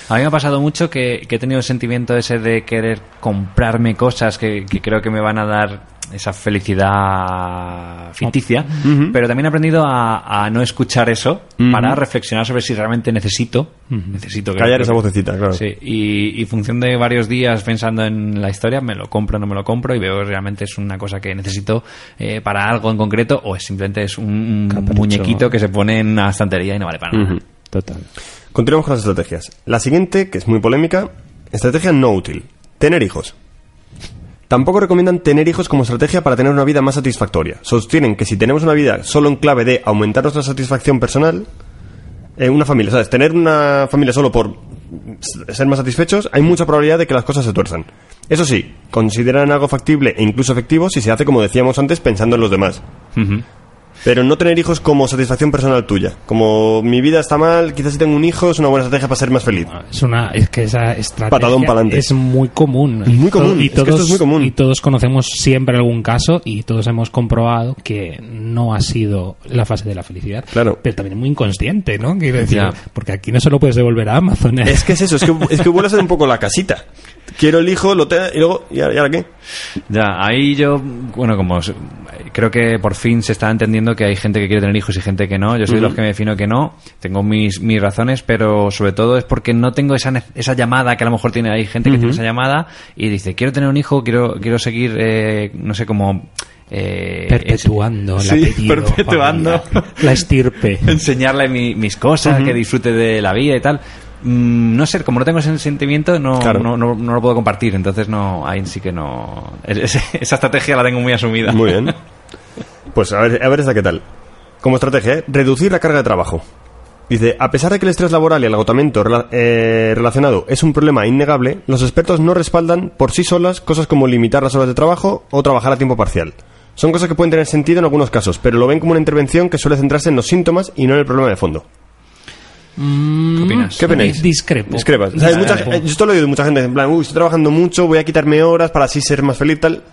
A mí me ha pasado mucho que, que he tenido el sentimiento ese de querer comprarme cosas que, que creo que me van a dar esa felicidad ficticia, pero también he aprendido a, a no escuchar eso para reflexionar sobre si realmente necesito, necesito que- Callar esa vocecita, claro. Sí, y, y función de varios días pensando en la historia, me lo compro o no me lo compro y veo que realmente es una cosa que necesito eh, para algo en concreto o es simplemente es un, Capricho. muñequito que se pone en una estantería y no vale para nada. Total. Continuamos con las estrategias. La siguiente, que es muy polémica, estrategia no útil. Tener hijos. Tampoco recomiendan tener hijos como estrategia para tener una vida más satisfactoria. Sostienen que si tenemos una vida solo en clave de aumentar nuestra satisfacción personal, eh, una familia, ¿sabes? Tener una familia solo por ser más satisfechos, hay mucha probabilidad de que las cosas se tuerzan. Eso sí, consideran algo factible e incluso efectivo si se hace, como decíamos antes, pensando en los demás. Pero no tener hijos como satisfacción personal tuya. Como mi vida está mal, quizás si tengo un hijo es una buena estrategia para ser más feliz. Es una es que esa estrategia Patadón es muy común. Muy común, Y es que esto todos, es muy común. y todos conocemos siempre algún caso y todos hemos comprobado que no ha sido la fase de la felicidad. Claro. Pero también muy inconsciente, ¿no? Quiero decir, porque aquí no se lo puedes devolver a Amazon. ¿eh? Es que es eso, es que, es que vuelve a ser un poco la casita. Quiero el hijo, lo tengo y luego, ¿y ahora, y ahora qué? Ya, ahí yo, bueno, como creo que por fin se está entendiendo que hay gente que quiere tener hijos y gente que no. Yo soy de los que me defino que no. Tengo mis, mis razones, pero sobre todo es porque no tengo esa, esa llamada que a lo mejor tiene hay gente que tiene esa llamada y dice, quiero tener un hijo, quiero, quiero seguir, eh, no sé, como... Eh, perpetuando el Sí, apellido perpetuando. la estirpe. enseñarle mi- mis cosas, que disfrute de la vida y tal. Mm, no sé, como no tengo ese sentimiento, no, Claro. no, no, no lo puedo compartir. Entonces, no, ahí sí que no. es- esa estrategia la tengo muy asumida. Muy bien. Pues a ver, a ver esta qué tal. Como estrategia, ¿eh? reducir la carga de trabajo. Dice, a pesar de que el estrés laboral y el agotamiento rela- eh, relacionado es un problema innegable, los expertos no respaldan por sí solas cosas como limitar las horas de trabajo o trabajar a tiempo parcial. Son cosas que pueden tener sentido en algunos casos, pero lo ven como una intervención que suele centrarse en los síntomas y no en el problema de fondo. ¿Qué opinas? ¿Qué opináis? Discrepo. Discrepas. O sea, hay mucha- Discrepo. eh, yo esto lo he oído de mucha gente, en plan, uy, estoy trabajando mucho, voy a quitarme horas para así ser más feliz, tal.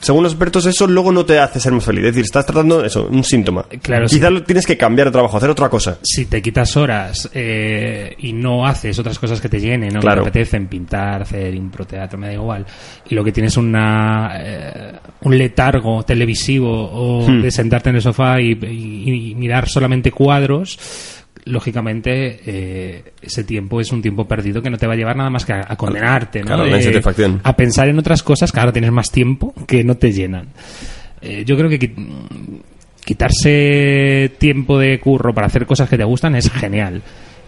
Según los expertos, eso luego no te hace ser más feliz. Es decir, estás tratando eso, un síntoma. Claro, Quizás sí. lo tienes que cambiar de trabajo, hacer otra cosa. si te quitas horas eh, y no haces otras cosas que te llenen, ¿no? Claro. que te apetecen, pintar, hacer improteatro, me da igual, y lo que tienes una, eh, un letargo televisivo o Hmm. de sentarte en el sofá y, y- y mirar solamente cuadros, lógicamente eh, ese tiempo es un tiempo perdido que no te va a llevar nada más que a, a condenarte, ¿no? Claro, la insatisfacción. a pensar en otras cosas que ahora tienes más tiempo que no te llenan. Eh, yo creo que qui- quitarse tiempo de curro para hacer cosas que te gustan es genial.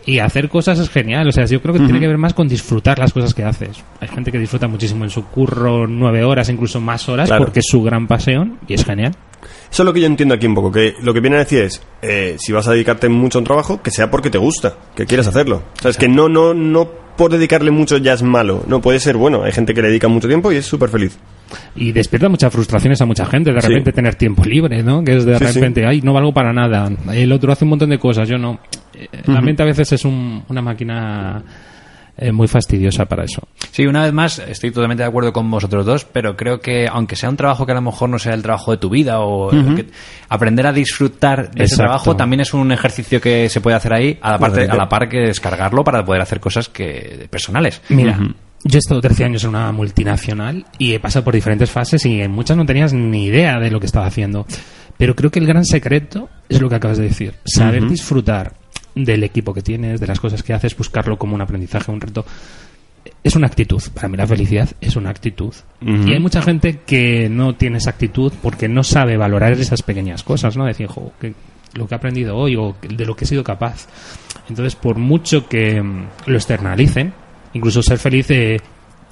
Y hacer cosas es genial. O sea, yo creo que tiene que ver más con disfrutar las cosas que haces. Hay gente que disfruta muchísimo en su curro nueve horas, incluso más horas, Claro. porque es su gran pasión y es genial. Eso es lo que yo entiendo aquí un poco, que lo que viene a decir es, eh, si vas a dedicarte mucho a un trabajo, que sea porque te gusta, que quieras hacerlo. O sea, es que no, no, no por dedicarle mucho ya es malo. No, puede ser bueno. Hay gente que le dedica mucho tiempo y es súper feliz. Y despierta muchas frustraciones a mucha gente. De Sí. repente tener tiempo libre, ¿no? Que es de Sí, sí. repente, ay, no valgo para nada. El otro hace un montón de cosas, yo no. Eh, La mente a veces es un- una máquina eh, muy fastidiosa para eso. Sí, una vez más, estoy totalmente de acuerdo con vosotros dos, pero creo que aunque sea un trabajo que a lo mejor no sea el trabajo de tu vida o que- aprender a disfrutar de ese trabajo también es un ejercicio que se puede hacer ahí, a la, parte, a la par que descargarlo para poder hacer cosas que personales. Mira, yo he estado 13 años en una multinacional y he pasado por diferentes fases y en muchas no tenías ni idea de lo que estaba haciendo. Pero creo que el gran secreto es lo que acabas de decir. Saber disfrutar del equipo que tienes, de las cosas que haces, buscarlo como un aprendizaje, un reto. Es una actitud. Para mí la felicidad es una actitud. Y hay mucha gente que no tiene esa actitud porque no sabe valorar esas pequeñas cosas, ¿no? Decir, jo, que lo que he aprendido hoy o de lo que he sido capaz. Entonces, por mucho que mm, lo externalicen, incluso ser feliz eh,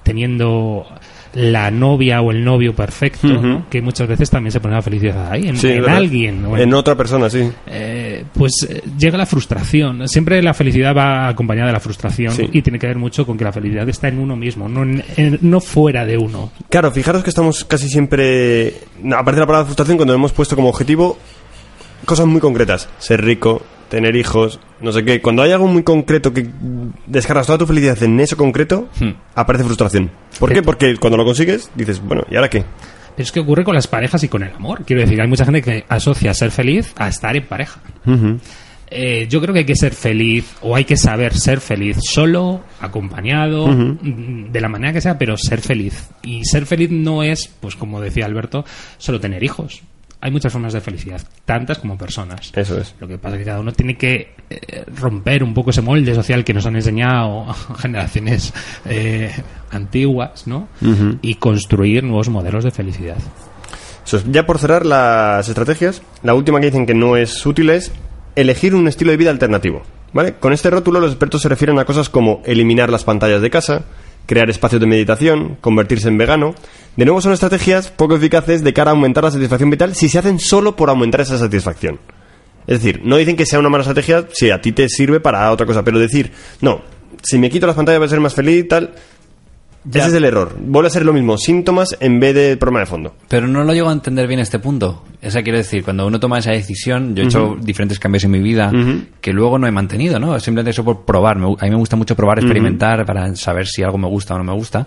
teniendo la novia o el novio perfecto, que muchas veces también se pone la felicidad ahí, en, Sí, en ¿verdad? alguien. o en- En otra persona, sí. eh, pues eh, llega la frustración. Siempre la felicidad va acompañada de la frustración Sí. y tiene que ver mucho con que la felicidad está en uno mismo, no, en- no fuera de uno. Claro, fijaros que estamos casi siempre. de la palabra frustración, cuando hemos puesto como objetivo cosas muy concretas. Ser rico, tener hijos, no sé qué. Cuando hay algo muy concreto que descargas toda tu felicidad en eso concreto, Hmm. aparece frustración. ¿Por qué? Porque cuando lo consigues, dices, bueno, ¿y ahora qué? Pero es que ocurre con las parejas y con el amor. Quiero decir, hay mucha gente que asocia ser feliz a estar en pareja. eh, yo creo que hay que ser feliz o hay que saber ser feliz solo, acompañado, de la manera que sea, pero ser feliz. Y ser feliz no es, pues como decía Alberto, solo tener hijos. Hay muchas formas de felicidad, tantas como personas. Eso es. Lo que pasa es que cada uno tiene que eh, romper un poco ese molde social que nos han enseñado generaciones eh, antiguas, ¿no? Y construir nuevos modelos de felicidad. Eso es. Ya por cerrar las estrategias, la última que dicen que no es útil es elegir un estilo de vida alternativo. ¿Vale? Con este rótulo los expertos se refieren a cosas como eliminar las pantallas de casa, crear espacios de meditación, convertirse en vegano. De nuevo son estrategias poco eficaces de cara a aumentar la satisfacción vital si se hacen solo por aumentar esa satisfacción. Es decir, no dicen que sea una mala estrategia si a ti te sirve para otra cosa, pero decir, no, si me quito las pantallas voy a ser más feliz, tal. Ese es el error. Vuelve a ser lo mismo, síntomas en vez de problema de fondo. Pero no lo llego a entender bien este punto. O sea, quiero decir, cuando uno toma esa decisión, yo he hecho diferentes cambios en mi vida que luego no he mantenido, ¿no? Simplemente eso por probar. A mí me gusta mucho probar, experimentar para saber si algo me gusta o no me gusta.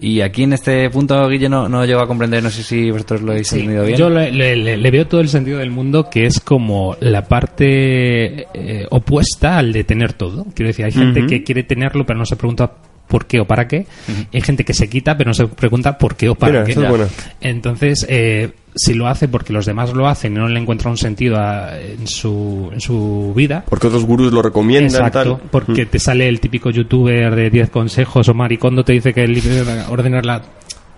Y aquí en este punto, Guille, no, no llego a comprender, no sé si vosotros lo habéis entendido bien. Yo le, le- le- le veo todo el sentido del mundo que es como la parte eh, opuesta al de tener todo. Quiero decir, hay gente que quiere tenerlo pero no se pregunta por qué o para qué. Hay gente que se quita pero no se pregunta por qué o para Mira, qué. es. Entonces, eh, si lo hace porque los demás lo hacen y no le encuentra un sentido a- en, su, en su vida, Porque otros gurús lo recomiendan, Exacto, tal. porque te sale el típico youtuber de 10 consejos o maricondo te dice que el libro de ordenarla.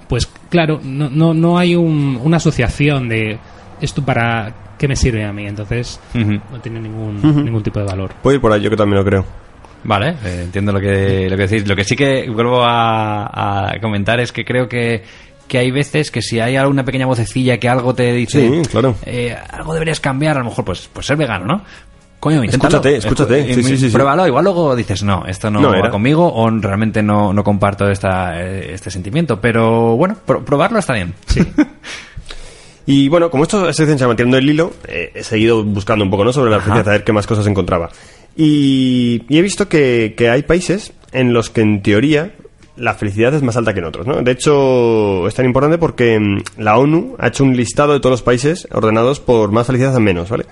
Pues claro, no, no, no hay un- una asociación de esto para qué me sirve a mí, entonces no tiene ningún, ningún tipo de valor. Puede ir por ahí, yo que también lo creo. Vale, eh, entiendo lo que, lo que decís. Lo que sí que vuelvo a, a comentar es que creo que, que hay veces que si hay alguna pequeña vocecilla que algo te dice, Sí, claro. eh, algo deberías cambiar, a lo mejor pues, pues ser vegano, ¿no? Coño, inténtalo. Escúchate, escúchate. Escu- Sí, sí, sí, sí. Pruébalo. Igual luego dices, no, esto no, No va era. conmigo o realmente no, no comparto esta, eh, este sentimiento. Pero bueno, pro- probarlo está bien. Sí. Y bueno, como esto se llama tirando el hilo, eh, he seguido buscando un poco ¿no? sobre la felicidad, a ver qué más cosas encontraba. Y, y he visto que, que hay países en los que en teoría la felicidad es más alta que en otros. ¿no? De hecho, es tan importante porque mm, la ONU ha hecho un listado de todos los países ordenados por más felicidad a menos. ¿vale?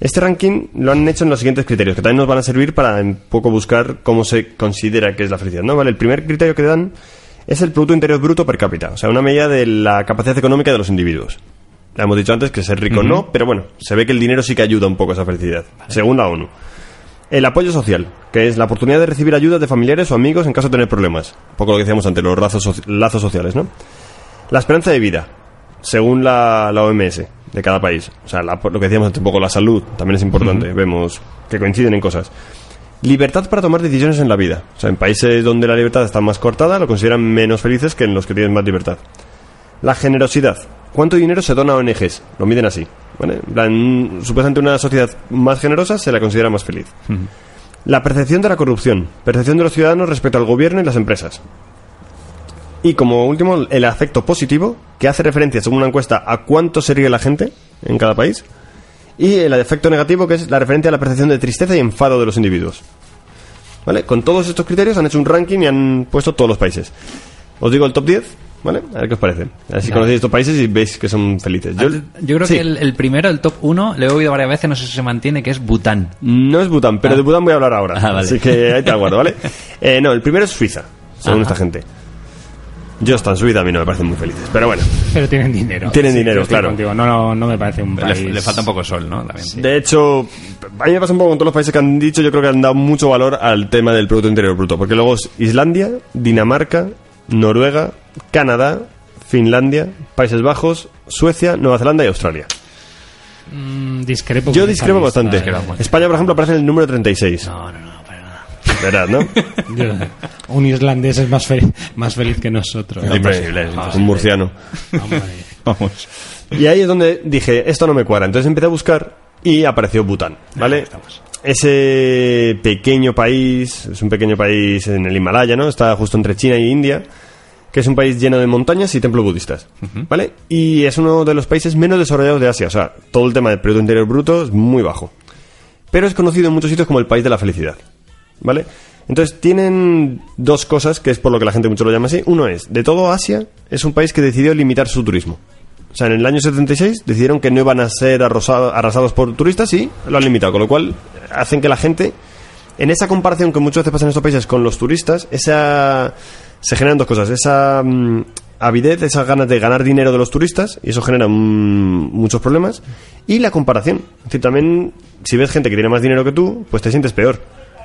Este ranking lo han hecho en los siguientes criterios, que también nos van a servir para un poco buscar cómo se considera que es la felicidad. ¿no? ¿Vale? El primer criterio que dan es el Producto Interior Bruto per cápita, o sea, una medida de la capacidad económica de los individuos. Ya hemos dicho antes que ser rico no, pero bueno, se ve que el dinero sí que ayuda un poco a esa felicidad, según la ONU. El apoyo social, que es la oportunidad de recibir ayuda de familiares o amigos en caso de tener problemas. Un poco lo que decíamos antes, los lazos, soci- lazos sociales, ¿no? La esperanza de vida, según la, la OMS de cada país. O sea, la- lo que decíamos antes, un poco la salud, también es importante. Vemos que coinciden en cosas. Libertad para tomar decisiones en la vida. O sea, en países donde la libertad está más cortada, lo consideran menos felices que en los que tienen más libertad. La generosidad. ¿Cuánto dinero se dona a ONGs? Lo miden así. ¿Vale? En plan, supuestamente una sociedad más generosa se la considera más feliz. La percepción de la corrupción. Percepción de los ciudadanos respecto al gobierno y las empresas. Y como último, el afecto positivo, que hace referencia, según una encuesta, a cuánto se ríe la gente en cada país. Y el efecto negativo, que es la referencia a la percepción de tristeza y enfado de los individuos. ¿Vale? Con todos estos criterios han hecho un ranking y han puesto todos los países. Os digo el top 10, ¿vale? A ver qué os parece. A ver si conocéis estos países y veis que son felices. Yo, Yo creo sí. que el, el primero, el top 1, lo he oído varias veces, no sé si se mantiene, que es Bután. No es Bután, pero Ah. de Bután voy a hablar ahora. Ah, vale. Así que ahí te aguardo, ¿vale? Eh, no, el primero es Suiza, según Ajá. esta gente. Yo está en Suiza, a mí no me parecen muy felices. Pero bueno, Pero tienen dinero. Tienen dinero, claro. contigo. No, no, no me parece un país... le falta un poco de sol, ¿no? También. de hecho, a mí me pasa un poco con todos los países que han dicho, yo creo que han dado mucho valor al tema del Producto Interior Bruto. Porque luego es Islandia, Dinamarca, Noruega, Canadá, Finlandia, Países Bajos, Suecia, Nueva Zelanda y Australia. Mm, discrepo. Yo discrepo bastante. Discrepo. España, por ejemplo, aparece en el número 36. No, no, no, para nada. Verás, ¿no? Yo- un islandés es más, fe- más feliz que nosotros. Hombre, imposible, es un imposible. murciano. Vamos. Y ahí es donde dije, esto no me cuadra. Entonces empecé a buscar y apareció Bután, ¿vale? Ese pequeño país, es un pequeño país en el Himalaya, ¿no? Está justo entre China y India, que es un país lleno de montañas y templos budistas, ¿vale? Y es uno de los países menos desarrollados de Asia, o sea, todo el tema del Producto Interior Bruto es muy bajo. Pero es conocido en muchos sitios como el país de la felicidad, ¿vale? Entonces tienen dos cosas, que es por lo que la gente mucho lo llama así. Uno es, de todo Asia, es un país que decidió limitar su turismo. O sea, en el año 76 decidieron que no iban a ser arrasados por turistas y lo han limitado, con lo cual hacen que la gente, en esa comparación que muchas veces pasa en estos países con los turistas, esa se generan dos cosas. Esa mm, avidez, esas ganas de ganar dinero de los turistas, y eso genera muchos problemas. Y la comparación. Es decir, también, si ves gente que tiene más dinero que tú, pues te sientes peor.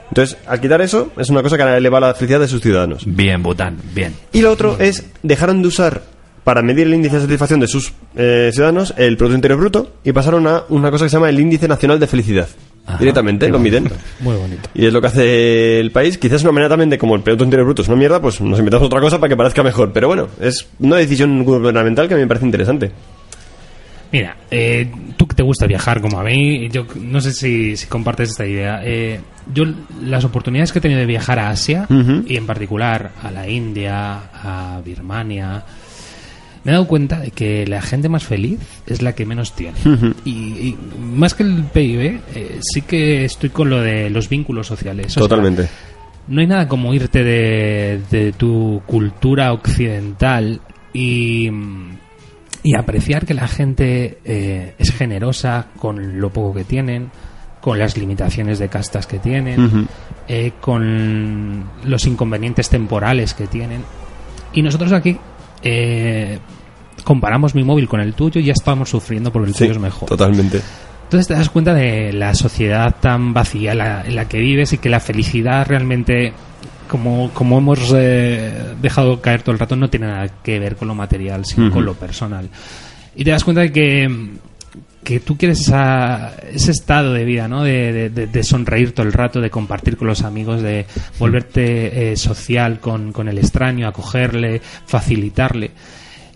Entonces, al quitar eso, es una cosa que eleva la felicidad de sus ciudadanos. Bien, Bután, bien. Y lo otro es, dejaron de usar para medir el índice de satisfacción de sus eh, ciudadanos el Producto Interior Bruto y pasaron a una cosa que se llama el Índice Nacional de Felicidad. Directamente, lo miden. Muy bonito. Y es lo que hace el país. Quizás una manera también de, como el Producto Interior Bruto es una mierda, pues nos inventamos otra cosa para que parezca mejor. Pero bueno, es una decisión gubernamental que a mí me parece interesante. Mira, eh, tú que te gusta viajar como a mí, yo no sé si, si compartes esta idea. Eh, yo las oportunidades que he tenido de viajar a Asia y en particular a la India, a Birmania, me he dado cuenta de que la gente más feliz es la que menos tiene. y, y más que el PIB, eh, sí que estoy con lo de los vínculos sociales. O sea, Totalmente. no hay nada como irte de, de tu cultura occidental y, y apreciar que la gente eh, es generosa con lo poco que tienen, con las limitaciones de castas que tienen, eh, con los inconvenientes temporales que tienen. Y nosotros aquí eh, comparamos mi móvil con el tuyo y ya estamos sufriendo porque el Sí, tuyo es mejor. totalmente. Entonces te das cuenta de la sociedad tan vacía en la, en la que vives y que la felicidad realmente, como, como hemos eh, dejado caer todo el rato, no tiene nada que ver con lo material, sino con lo personal. Y te das cuenta de que, que tú quieres esa- ese estado de vida, ¿no? De, de- de- de sonreír todo el rato, de compartir con los amigos, de volverte eh, social con, con el extraño, acogerle, facilitarle.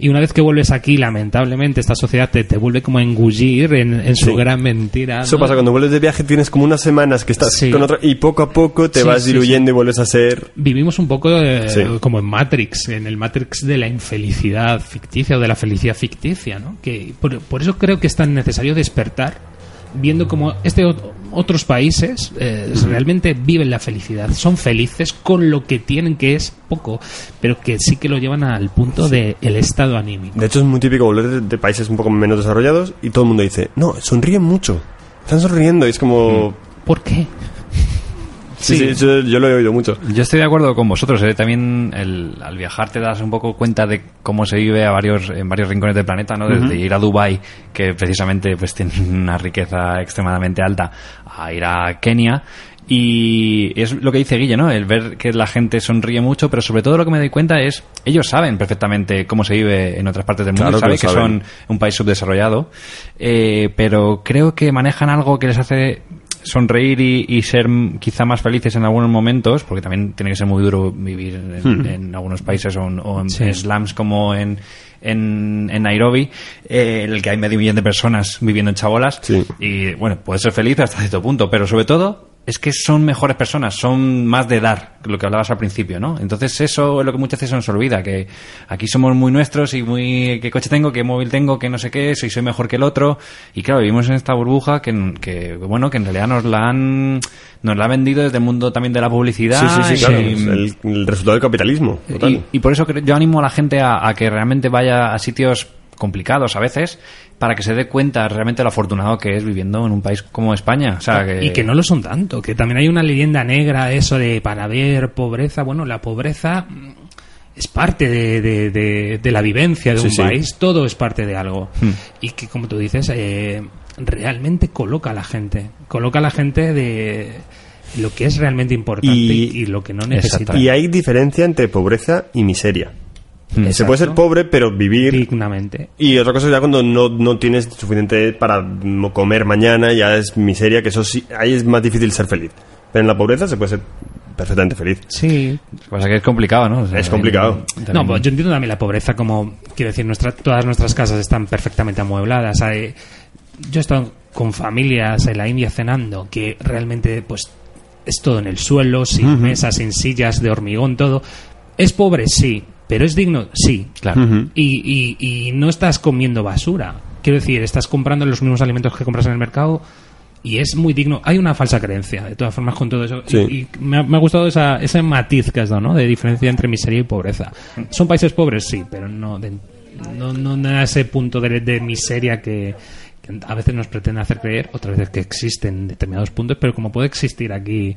Y una vez que vuelves aquí, lamentablemente, esta sociedad te, te vuelve como a engullir en, en su Sí. gran mentira. Eso pasa cuando vuelves de viaje, tienes como unas semanas que estás Sí. con otra y poco a poco te Sí, vas diluyendo y vuelves a ser. Vivimos un poco eh, como en Matrix, en el Matrix de la infelicidad ficticia o de la felicidad ficticia, ¿no? Que por, por eso creo que es tan necesario despertar viendo como este ot- otros países eh, realmente viven la felicidad, son felices con lo que tienen que es poco, pero que sí que lo llevan al punto del estado anímico. De hecho, es muy típico volver de, de países un poco menos desarrollados y todo el mundo dice, no, sonríen mucho. Están sonriendo y es como... ¿Por qué? Sí, sí, Sí. eso yo lo he oído mucho. Yo estoy de acuerdo con vosotros. ¿eh? También el- al viajar te das un poco cuenta de cómo se vive a varios, en varios rincones del planeta, ¿no? Desde ir a Dubai, que precisamente pues tiene una riqueza extremadamente alta, a ir a Kenia. Y es lo que dice Guille, ¿no? El ver que la gente sonríe mucho, pero sobre todo lo que me doy cuenta es, ellos saben perfectamente cómo se vive en otras partes del mundo, Claro que saben que, saben. son un país subdesarrollado, eh, pero creo que manejan algo que les hace sonreír y, y ser quizá más felices en algunos momentos, porque también tiene que ser muy duro vivir en, en algunos países o en, o en Sí. slums como en, en, en Nairobi, eh, en el que hay medio millón de personas viviendo en chabolas. Sí. Y bueno, puedes ser feliz hasta cierto punto, pero sobre todo es que son mejores personas, son más de dar, lo que hablabas al principio, ¿no? Entonces eso es lo que muchas veces se nos olvida, que aquí somos muy nuestros y muy qué coche tengo, qué móvil tengo, qué no sé qué, soy soy mejor que el otro y claro, vivimos en esta burbuja que, que bueno, que en realidad nos la han nos la ha vendido desde el mundo también de la publicidad Sí, sí, sí, claro. y- el, el resultado del capitalismo. Total. y, y por eso yo animo a la gente a, a que realmente vaya a sitios complicados a veces para que se dé cuenta realmente lo afortunado que es viviendo en un país como España. O sea, que, Y que no lo son tanto, que también hay una leyenda negra, eso de para ver pobreza. Bueno, la pobreza mm, es parte de, de- de- de la vivencia de Sí, un sí. país, todo es parte de algo. Hmm. Y que, como tú dices, eh, realmente coloca a la gente, coloca a la gente de lo que es realmente importante y, Y- y lo que no necesita. Y hay diferencia entre pobreza y miseria. Se puede ser pobre, pero vivir dignamente. Y otra cosa ya cuando no, no tienes suficiente para comer mañana, ya es miseria, que eso sí, ahí es más difícil ser feliz. Pero en la pobreza se puede ser perfectamente feliz. Sí, pasa es que es complicado, ¿no? O sea, Es complicado. también- No, pues yo entiendo también la pobreza como, quiero decir, nuestra, todas nuestras casas están perfectamente amuebladas. Hay- yo he estado con familias en la India cenando que realmente pues es todo en el suelo, sin mesas, sin sillas de hormigón, todo. Es pobre, sí, pero es digno, sí. Claro. Y, y, y no estás comiendo basura. Quiero decir, estás comprando los mismos alimentos que compras en el mercado y es muy digno. Hay una falsa creencia, de todas formas, con todo eso. Sí. Y, y me, ha, me ha gustado esa, ese matiz que has dado, ¿no? De diferencia entre miseria y pobreza. Son países pobres, sí, pero no, de- no, no, no a ese punto de, de miseria que, que a veces nos pretende hacer creer, otras veces que existen determinados puntos, pero como puede existir aquí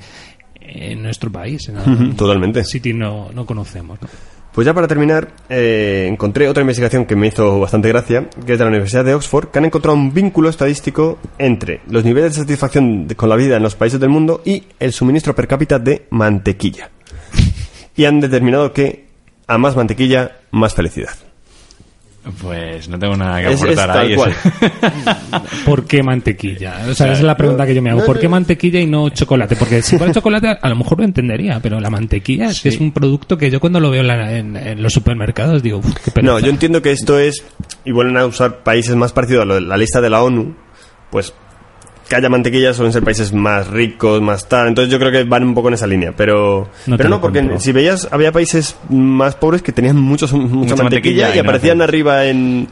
en nuestro país, en algún Totalmente. sitio no, no conocemos. ¿no? Pues ya para terminar, eh, encontré otra investigación que me hizo bastante gracia, que es de la Universidad de Oxford, que han encontrado un vínculo estadístico entre los niveles de satisfacción con la vida en los países del mundo y el suministro per cápita de mantequilla. Y han determinado que a más mantequilla, más felicidad. Pues no tengo nada que Es- es aportar ahí. cual. ¿Por qué mantequilla? O sea, esa es la pregunta que yo me hago. ¿Por qué mantequilla y no chocolate? Porque si fuera chocolate, a lo mejor lo entendería, pero la mantequilla es que es un producto que yo cuando lo veo en, la- en- en los supermercados digo, "Uf, qué pereza". No, yo entiendo que esto es, y vuelven a usar países más parecidos a lo de la lista de la ONU, pues que haya mantequilla suelen ser países más ricos, más tal, entonces yo creo que van un poco en esa línea, pero No pero no, porque compro. si veías, había países más pobres que tenían muchos, mucha, Mucha mantequilla, mantequilla y no aparecían arriba en...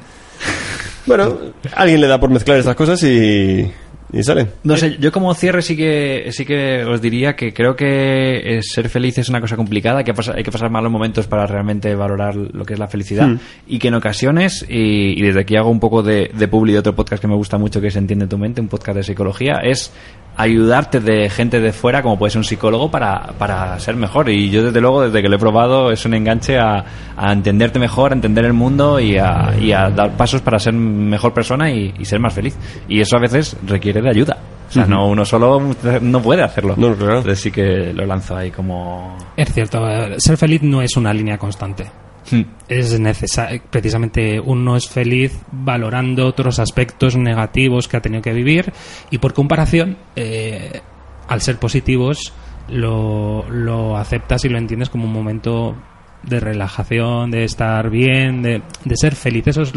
Bueno, alguien le da por mezclar estas cosas y, y sale. No sé, yo como cierre sí que sí que os diría que creo que eh, ser feliz es una cosa complicada, que hay que pasar malos momentos para realmente valorar lo que es la felicidad Hmm. y que en ocasiones, y, y desde aquí hago un poco de, de publi de otro podcast que me gusta mucho que es Entiende tu mente, un podcast de psicología, es ayudarte de gente de fuera, como puede ser un psicólogo, para, para ser mejor. Y yo desde luego, desde que lo he probado, es un enganche a, a entenderte mejor, a entender el mundo y a, y a dar pasos para ser mejor persona y, y ser más feliz. Y eso a veces requiere de ayuda. O sea, no uno solo no puede hacerlo. No, claro. Entonces sí que lo lanzo ahí como... Es cierto, eh, ser feliz no es una línea constante. Hmm. Es necesario, precisamente uno es feliz valorando otros aspectos negativos que ha tenido que vivir y por comparación, eh, al ser positivos, lo, lo aceptas y lo entiendes como un momento de relajación, de estar bien, de, de ser feliz. Eso es,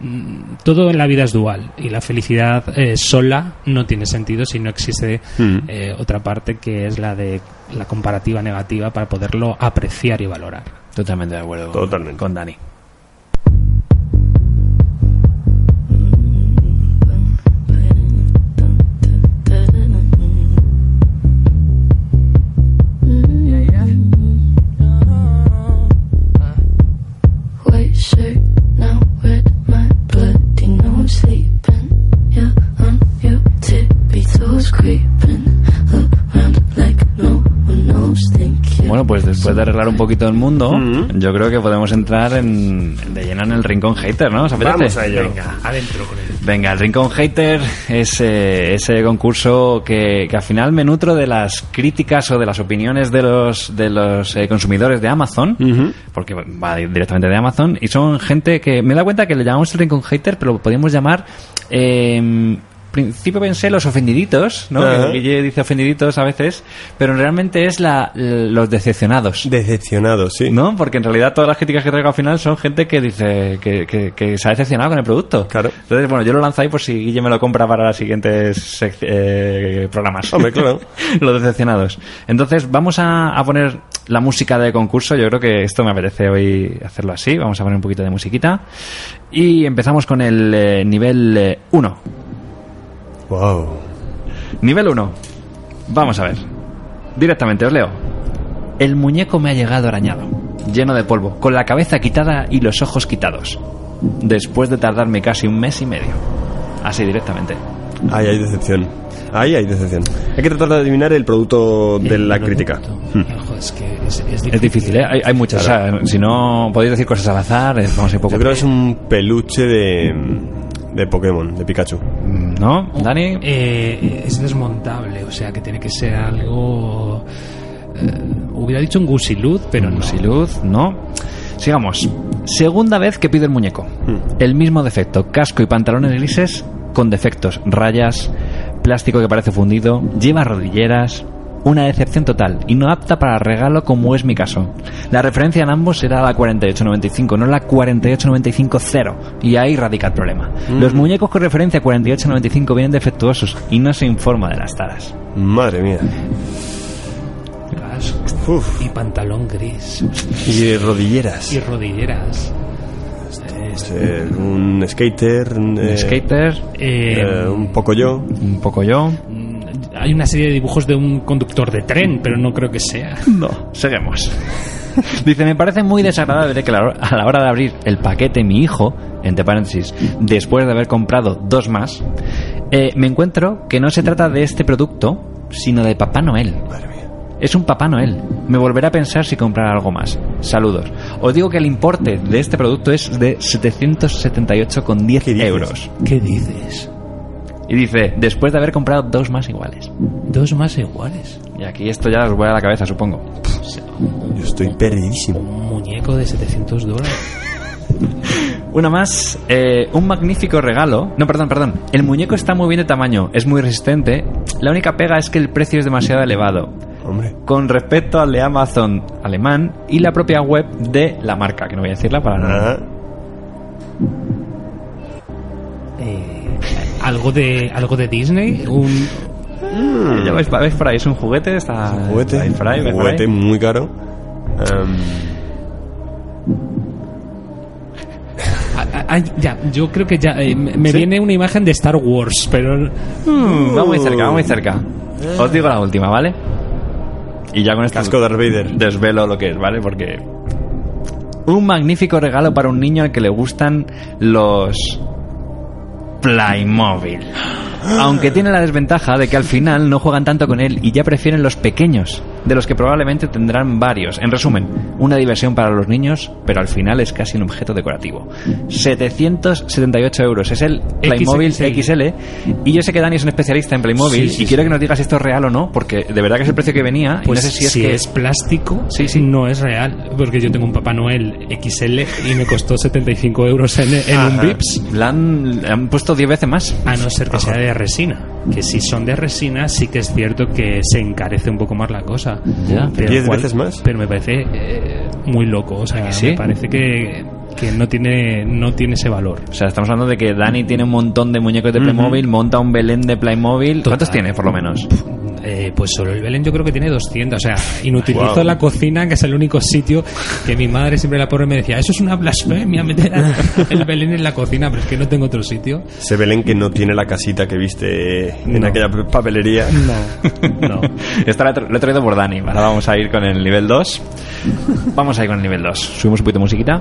mm, todo en la vida es dual y la felicidad eh, sola no tiene sentido si no existe Mm. eh, otra parte que es la de la comparativa negativa para poderlo apreciar y valorar. Totalmente de acuerdo Totalmente. con Dani. Pues después de arreglar un poquito el mundo, Mm. yo creo que podemos entrar en, de lleno en el rincón hater, ¿no? Vamos a ello. Venga, adentro con él. Venga, el Rincón Hater es eh, ese concurso que, que al final me nutro de las críticas o de las opiniones de los, de los eh, consumidores de Amazon, porque va directamente de Amazon, y son gente que me da cuenta que le llamamos el Rincón Hater, pero lo podríamos llamar... Eh, principio pensé los ofendiditos, ¿no? Que Guille dice ofendiditos a veces, pero realmente es la, los decepcionados. Decepcionado, sí. ¿No? Porque en realidad todas las críticas que traigo al final son gente que dice que, que- que se ha decepcionado con el producto. Claro. Entonces, bueno, yo lo lanzo ahí por si Guille me lo compra para los siguientes eh, programas. Hombre, claro. Los decepcionados. Entonces, vamos a, a poner la música de concurso. Yo creo que esto me apetece hoy hacerlo así. Vamos a poner un poquito de musiquita. Y empezamos con el eh, nivel 1. Wow. Nivel 1. Vamos a ver. Directamente, os leo. El muñeco me ha llegado arañado, lleno de polvo, con la cabeza quitada y los ojos quitados. Después de tardarme casi un mes y medio. Así directamente. Ahí hay decepción. Ahí hay decepción. Hay que tratar de adivinar el producto de la crítica. Ojo, es que es, es difícil. Es difícil, ¿eh? Hay, hay muchas. O sea, si no podéis decir cosas al azar, vamos a ir poco. Yo creo que es un peluche de, de Pokémon, de Pikachu. Mm, ¿No? ¿Dani? Eh, es desmontable, o sea que tiene que ser algo. eh, hubiera dicho un gusilud, pero no. Sin luz, no. Sigamos. Segunda vez que pido el muñeco. El mismo defecto. Casco y pantalones grises con defectos. Rayas, plástico que parece fundido, lleva rodilleras. Una decepción total y no apta para regalo como es mi caso. La referencia en ambos será la 4895, no la 48950. Y ahí radica el problema. Los muñecos con referencia 4895 vienen defectuosos y no se informa de las taras. Madre mía. Uf. Y pantalón gris. Y rodilleras. Y rodilleras. Eh, un skater. Un eh, skater, eh, un poco yo. un poco yo. Hay una serie de dibujos de un conductor de tren, pero no creo que sea. No, seguimos. Dice, me parece muy desagradable que a la hora- de abrir el paquete mi hijo, entre paréntesis, después de haber comprado dos más, eh, me encuentro que no se trata de este producto, sino de Papá Noel. Es un Papá Noel. Me volverá a pensar si comprar algo más. Saludos. Os digo que el importe de este producto es de 778,10 ¿Qué dices? euros. ¿Qué dices? Y dice, después de haber comprado dos más iguales. Dos más iguales. Y aquí esto ya os vuela a la cabeza, supongo. Yo estoy perdidísimo. Un muñeco de 700 dólares. Una más, eh, un magnífico regalo. No, perdón, perdón. El muñeco está muy bien de tamaño, es muy resistente. La única pega es que el precio es demasiado elevado. Hombre. Con respecto al de Amazon alemán y la propia web de la marca, que no voy a decirla para no. Ah, ¿Algo de, algo de Disney? Un, vais por ahí, es un juguete, está. juguete. por ahí, un por ahí. juguete muy caro. Em, Ah, ah, ya, yo creo que ya eh, me viene una imagen de Star Wars, pero Mm, vamos muy cerca, vamos muy cerca. Os digo la última, ¿vale? Y ya con esto casco de Darth Vader. desvelo lo que es, ¿vale? Porque un magnífico regalo para un niño al que le gustan los Playmobil. Aunque tiene la desventaja de que al final no juegan tanto con él y ya prefieren los pequeños, de los que probablemente tendrán varios. En resumen, una diversión para los niños, pero al final es casi un objeto decorativo. 778 euros. Es el Playmobil XL. XL. Y yo sé que Dani es un especialista en Playmobil Sí, sí, y quiero que nos digas si esto es real o no, porque de verdad que es el precio que venía. y pues no sé si es si que es plástico, Sí, sí. no es real. Porque yo tengo un Papá Noel XL y me costó 75 euros en, en un. Vips. la han, han puesto 10 veces más. A no ser que sea de resina. Que si son de resina, sí que es cierto que se encarece un poco más la cosa. Ya. Pero ¿Diez cual- veces más? Pero me parece eh, muy loco. O sea, que sí? me parece que, que no, tiene, no tiene ese valor. O sea, estamos hablando de que Dani tiene un montón de muñecos de Playmobil, monta un Belén de Playmobil. ¿Cuántos tiene, por lo menos? Eh, pues solo el Belén yo creo que tiene 200. O sea, inutilizo Wow. la cocina, que es el único sitio que mi madre siempre la pobre me decía, eso es una blasfemia meter el Belén en la cocina, pero es que no tengo otro sitio. Ese Belén que no tiene la casita que viste en No. aquella papelería. No, no. Esta la he tra- lo he traído por Dani. Ahora vamos a ir con el nivel 2. Vamos a ir con el nivel 2. Subimos un poquito de musiquita.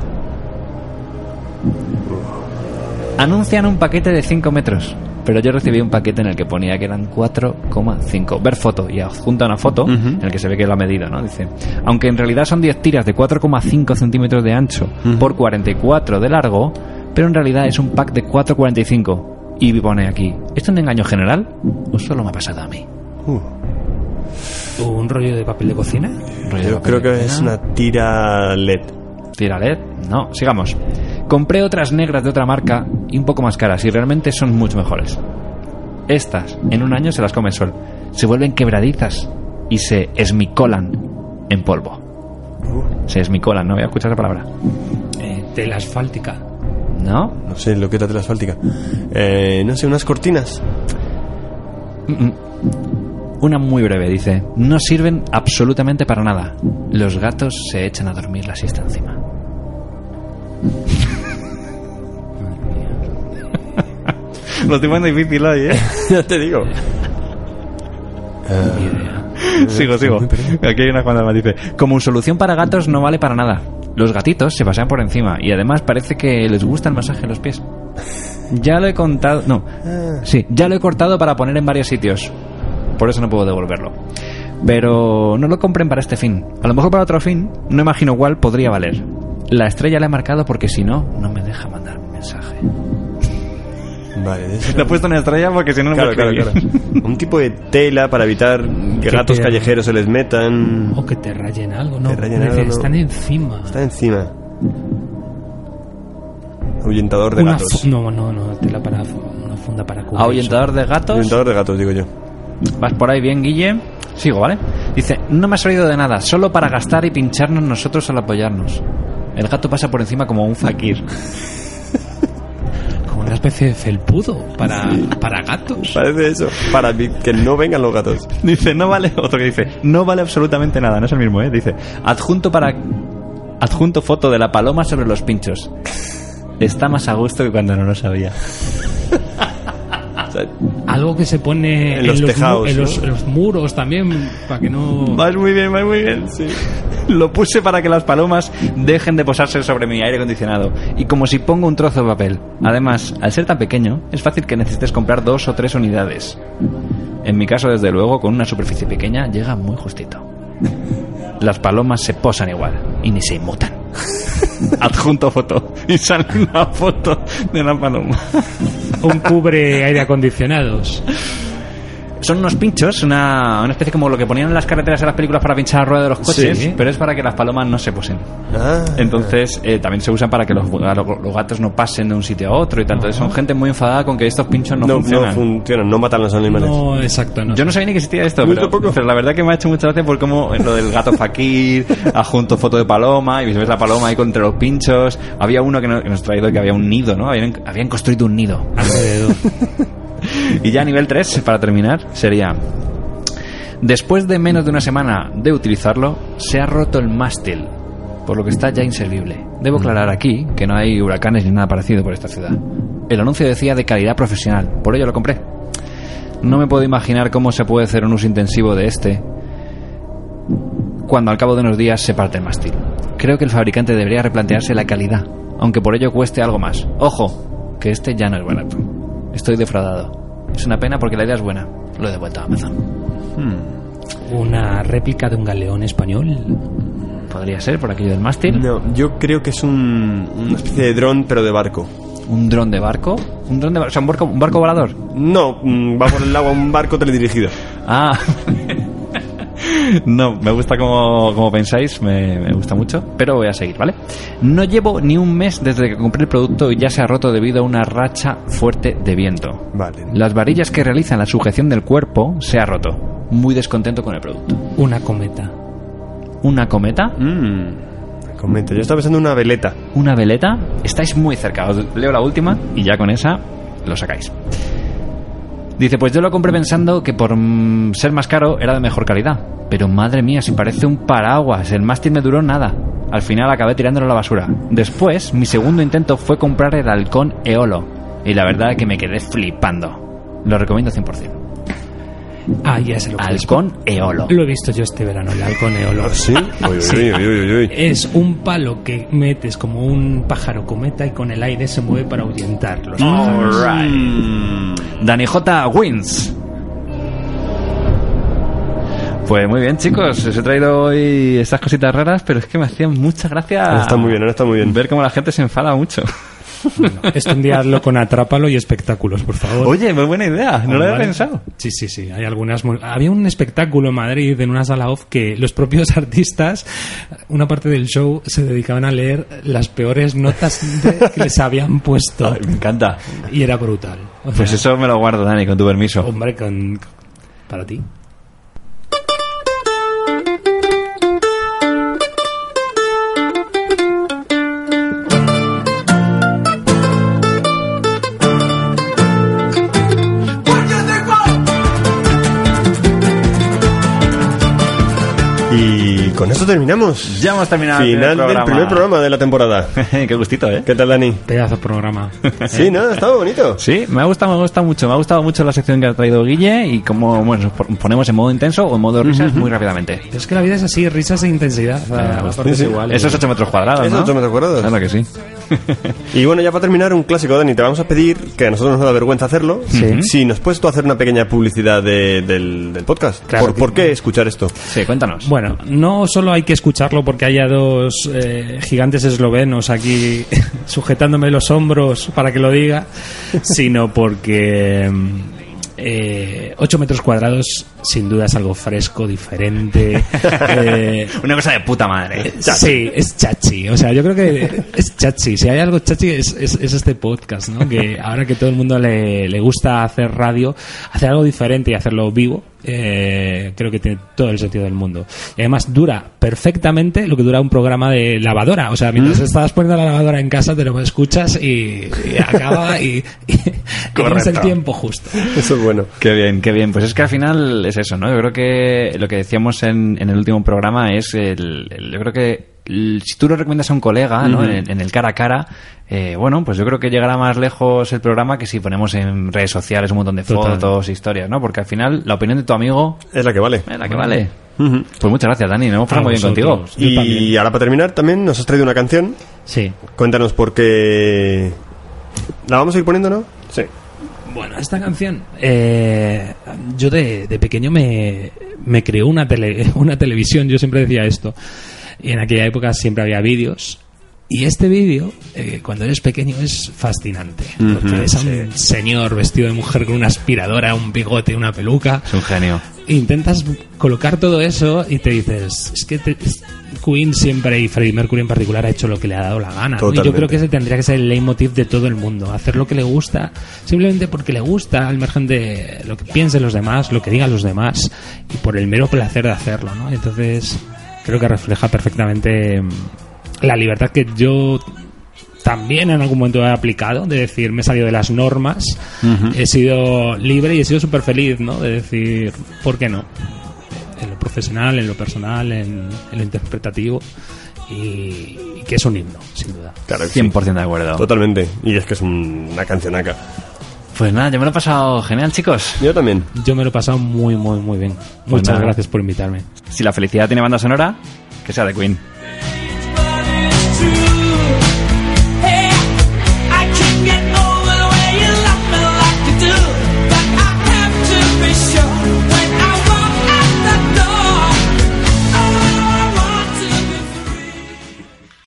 Anuncian un paquete de 5 metros. Pero yo recibí un paquete en el que ponía que eran 4,5. Ver foto y adjunta una foto en el que se ve que lo ha medido, ¿no? Dice, aunque en realidad son 10 tiras de 4,5 centímetros de ancho por 44 de largo, pero en realidad es un pack de 4,45. Y pone aquí, ¿esto es un engaño general o solo me ha pasado a mí? Uh, ¿Un rollo de papel de cocina? Rollo de yo creo que es una tira LED. Tira LED. No, sigamos. Compré otras negras de otra marca y un poco más caras y realmente son mucho mejores. Estas, en un año se las come el sol. Se vuelven quebradizas y se esmicolan en polvo. Se esmicolan, no voy a escuchar esa palabra. Eh, tela asfáltica. ¿No? No sé, lo que es la tela asfáltica. Eh, no sé, unas cortinas. Mm, mm. Una muy breve, dice. No sirven absolutamente para nada. Los gatos se echan a dormir la siesta encima. Lo estoy poniendo difícil hoy, ¿eh? ya te digo. sigo, sigo. Aquí hay una cuanta más. Dice: Como solución para gatos no vale para nada. Los gatitos se pasean por encima y además parece que les gusta el masaje en los pies. Ya lo he contado. No. Sí, ya lo he cortado para poner en varios sitios. Por eso no puedo devolverlo. Pero no lo compren para este fin. A lo mejor para otro fin, no imagino cuál podría valer. La estrella la he marcado porque si no, no me deja mandar un mensaje. Vale, de eso- Le he puesto una estrella porque si no, no Claro, me claro, claro. Un tipo de tela para evitar que Que gatos te- callejeros se les metan. O que te rayen algo, ¿no? Te rayen algo, no. Están encima. Está encima. Ahuyentador de Una gatos. no, no, no, tela para una funda para cubrir. Ahuyentador de gatos. Ahuyentador de gatos, digo yo. Vas por ahí bien, Guille. Sigo, ¿vale? Dice, no me has oído de nada, solo para gastar y pincharnos nosotros al apoyarnos. El gato pasa por encima como un fakir. Como una especie de felpudo para, para gatos. Parece eso. Para que no vengan los gatos. Dice, no vale, otro que dice, no vale absolutamente nada, no es el mismo, ¿eh? Dice, adjunto para... Adjunto foto de la paloma sobre los pinchos. Está más a gusto que cuando no lo sabía. Sea, Algo que se pone En los mu- tejados, en ¿no? los, en los muros también, para que no... Vas muy bien, vas muy bien, sí. Lo puse para que las palomas dejen de posarse sobre mi aire acondicionado. Y como si pongo un trozo de papel. Además, al ser tan pequeño, es fácil que necesites comprar dos o tres unidades. En mi caso, desde luego, con una superficie pequeña, llega muy justito. Las palomas se posan igual y ni se inmutan. Adjunto foto. Y sale una foto de la paloma. Un cubre aire acondicionados. Son unos pinchos, una, una especie como lo que ponían en las carreteras de las películas para pinchar la rueda de los coches, Sí. pero es para que las palomas no se posen. Ah, Entonces, eh, también se usan para que los, los gatos no pasen de un sitio a otro y tal. Entonces, son gente muy enfadada con que estos pinchos no, no, no funcionan. funcionan, no matan a los animales. No, exacto, no. Yo no sabía ni que existía esto, pero, pero la verdad que me ha hecho mucha gracia por cómo lo del gato fakir, adjunto foto de paloma, y ves la paloma ahí contra los pinchos. Había uno que, no- que nos ha traído que había un nido, ¿no? Habían, habían construido un nido. Alrededor. Y ya nivel 3, para terminar, sería... Después de menos de una semana de utilizarlo, se ha roto el mástil, por lo que está ya inservible. Debo aclarar aquí que no hay huracanes ni nada parecido por esta ciudad. El anuncio decía de calidad profesional, por ello lo compré. No me puedo imaginar cómo se puede hacer un uso intensivo de este cuando al cabo de unos días se parte el mástil. Creo que el fabricante debería replantearse la calidad, aunque por ello cueste algo más. Ojo, que este ya no es barato. Estoy defraudado. Es una pena porque la idea es buena. Lo he devuelto a Amazon. Una réplica de un galeón español. Podría ser por aquello del mástil. No, yo creo que es un, una especie de dron, pero de barco. Un dron de barco. Un dron de barco. O sea, un barco, un barco volador. No, mm, va por el agua un barco teledirigido. Ah. No, me gusta como, como pensáis, me, me gusta mucho, pero voy a seguir, ¿vale? No llevo ni un mes desde que compré el producto y ya se ha roto debido a una racha fuerte de viento. Vale. Las varillas que realizan la sujeción del cuerpo se ha roto. Muy descontento con el producto. Una cometa. ¿Una cometa? Mm. Comenta, yo estaba pensando en una veleta. ¿Una veleta? Estáis muy cerca. Os leo la última y ya con esa lo sacáis. Dice, pues yo lo compré pensando que por mm, ser más caro era de mejor calidad. Pero madre mía, si parece un paraguas, el mástil me duró nada. Al final acabé tirándolo a la basura. Después, mi segundo intento fue comprar el halcón Eolo. Y la verdad es que me quedé flipando. Lo recomiendo 100%. Ah, ya sé lo que es. Halcón Eolo. Lo he visto yo este verano, el halcón eolo. ¿Sí? Uy, uy, Sí. uy, uy, uy, uy. Es un palo que metes como un pájaro cometa y con el aire se mueve para ahuyentar los pájaros. Mm. Dani J. Wins. Pues muy bien, chicos. Os he traído hoy estas cositas raras, pero es que me hacían mucha gracia. Está muy bien, ahora está muy bien. Ver cómo la gente se enfada mucho. Hazlo con Atrápalo y espectáculos, por favor. Oye, muy buena idea. No lo había pensado. Sí, sí, sí. Hay algunas. muy- Había un espectáculo en Madrid, en una sala off, que los propios artistas, una parte del show, se dedicaban a leer las peores notas de- que les habían puesto. Ay, me encanta. Y era brutal. O Pues eso me lo guardo, Dani, con tu permiso. Hombre, con. Para ti. Con esto terminamos. Ya hemos terminado el Final primer del programa. primer programa de la temporada. Qué gustito, ¿eh? ¿Qué tal, Dani? Pedazo de programa. Sí, ¿no? Estaba bonito. Sí, me ha gustado, me ha gustado mucho. Me ha gustado mucho la sección que ha traído Guille y cómo bueno, nos pon- ponemos en modo intenso o en modo risas muy rápidamente. Es que la vida es así, risas e intensidad. O sea, sí. iguales. Esos 8 metros cuadrados, Esos ¿no? ocho metros cuadrados. Claro que sí. Y bueno, ya para terminar, un clásico, Dani, te vamos a pedir, que a nosotros nos da vergüenza hacerlo, si nos puedes tú hacer una pequeña publicidad de- del, del podcast. Claro ¿Por, que- por qué escuchar esto? Sí, cuéntanos. Bueno, no solo hay que escucharlo porque haya dos eh, gigantes eslovenos aquí sujetándome los hombros para que lo diga, sino porque mm, eh, 8 metros cuadrados sin duda es algo fresco, diferente. eh, Una cosa de puta madre. Sí, es chachi. O sea, yo creo que es chachi. Si hay algo chachi es, es, es este podcast, ¿no? Que ahora que todo el mundo le, le gusta hacer radio, hacer algo diferente y hacerlo vivo, eh, creo que tiene todo el sentido del mundo. Y además dura perfectamente lo que dura un programa de lavadora. O sea, mientras estás poniendo la lavadora en casa, te lo escuchas y, y acaba y, y- y tienes el tiempo justo. Eso es bueno. Qué bien, qué bien. Pues es que al final es eso, ¿no? Yo creo que lo que decíamos en, en el último programa es el, el- yo creo que si tú lo recomiendas a un colega, ¿no? En, en el cara a cara, eh, bueno, pues yo creo que llegará más lejos el programa que si ponemos en redes sociales un montón de Total. fotos, historias, ¿no? Porque al final la opinión de tu amigo Es la que vale. es la que vale. Pues muchas gracias, Dani. Nos hemos pasado A muy bien contigo. Y ahora para terminar, también nos has traído una canción. Sí. Cuéntanos por qué... ¿La vamos a ir poniendo, no? Sí. Bueno, esta canción, eh, yo de, de pequeño me, me creó una, tele, una televisión, yo siempre decía esto, y en aquella época siempre había vídeos, y este vídeo, eh, cuando eres pequeño, es fascinante, porque a un señor vestido de mujer con una aspiradora, un bigote, una peluca, Es un genio. intentas colocar todo eso y te dices, es que te- Queen siempre y Freddie Mercury en particular ha hecho lo que le ha dado la gana. ¿no? Y yo creo que ese tendría que ser el leitmotiv de todo el mundo, hacer lo que le gusta, simplemente porque le gusta, al margen de lo que piensen los demás, lo que digan los demás, y por el mero placer de hacerlo, ¿no? Entonces, creo que refleja perfectamente mm, la libertad que yo también en algún momento he aplicado, de decir, me he salido de las normas, he sido libre y he sido súper feliz, ¿no? De decir, ¿por qué no? En lo profesional, en lo personal, en, en lo interpretativo, y, y que es un himno, sin duda. Claro que sí. 100% de acuerdo. Totalmente. Y es que es un- una cancionaca. Pues nada, yo me lo he pasado genial, chicos. Yo también. Yo me lo he pasado muy, muy, muy bien. Muchas nada. gracias por invitarme. Si la felicidad tiene banda sonora, que sea de Queen. You.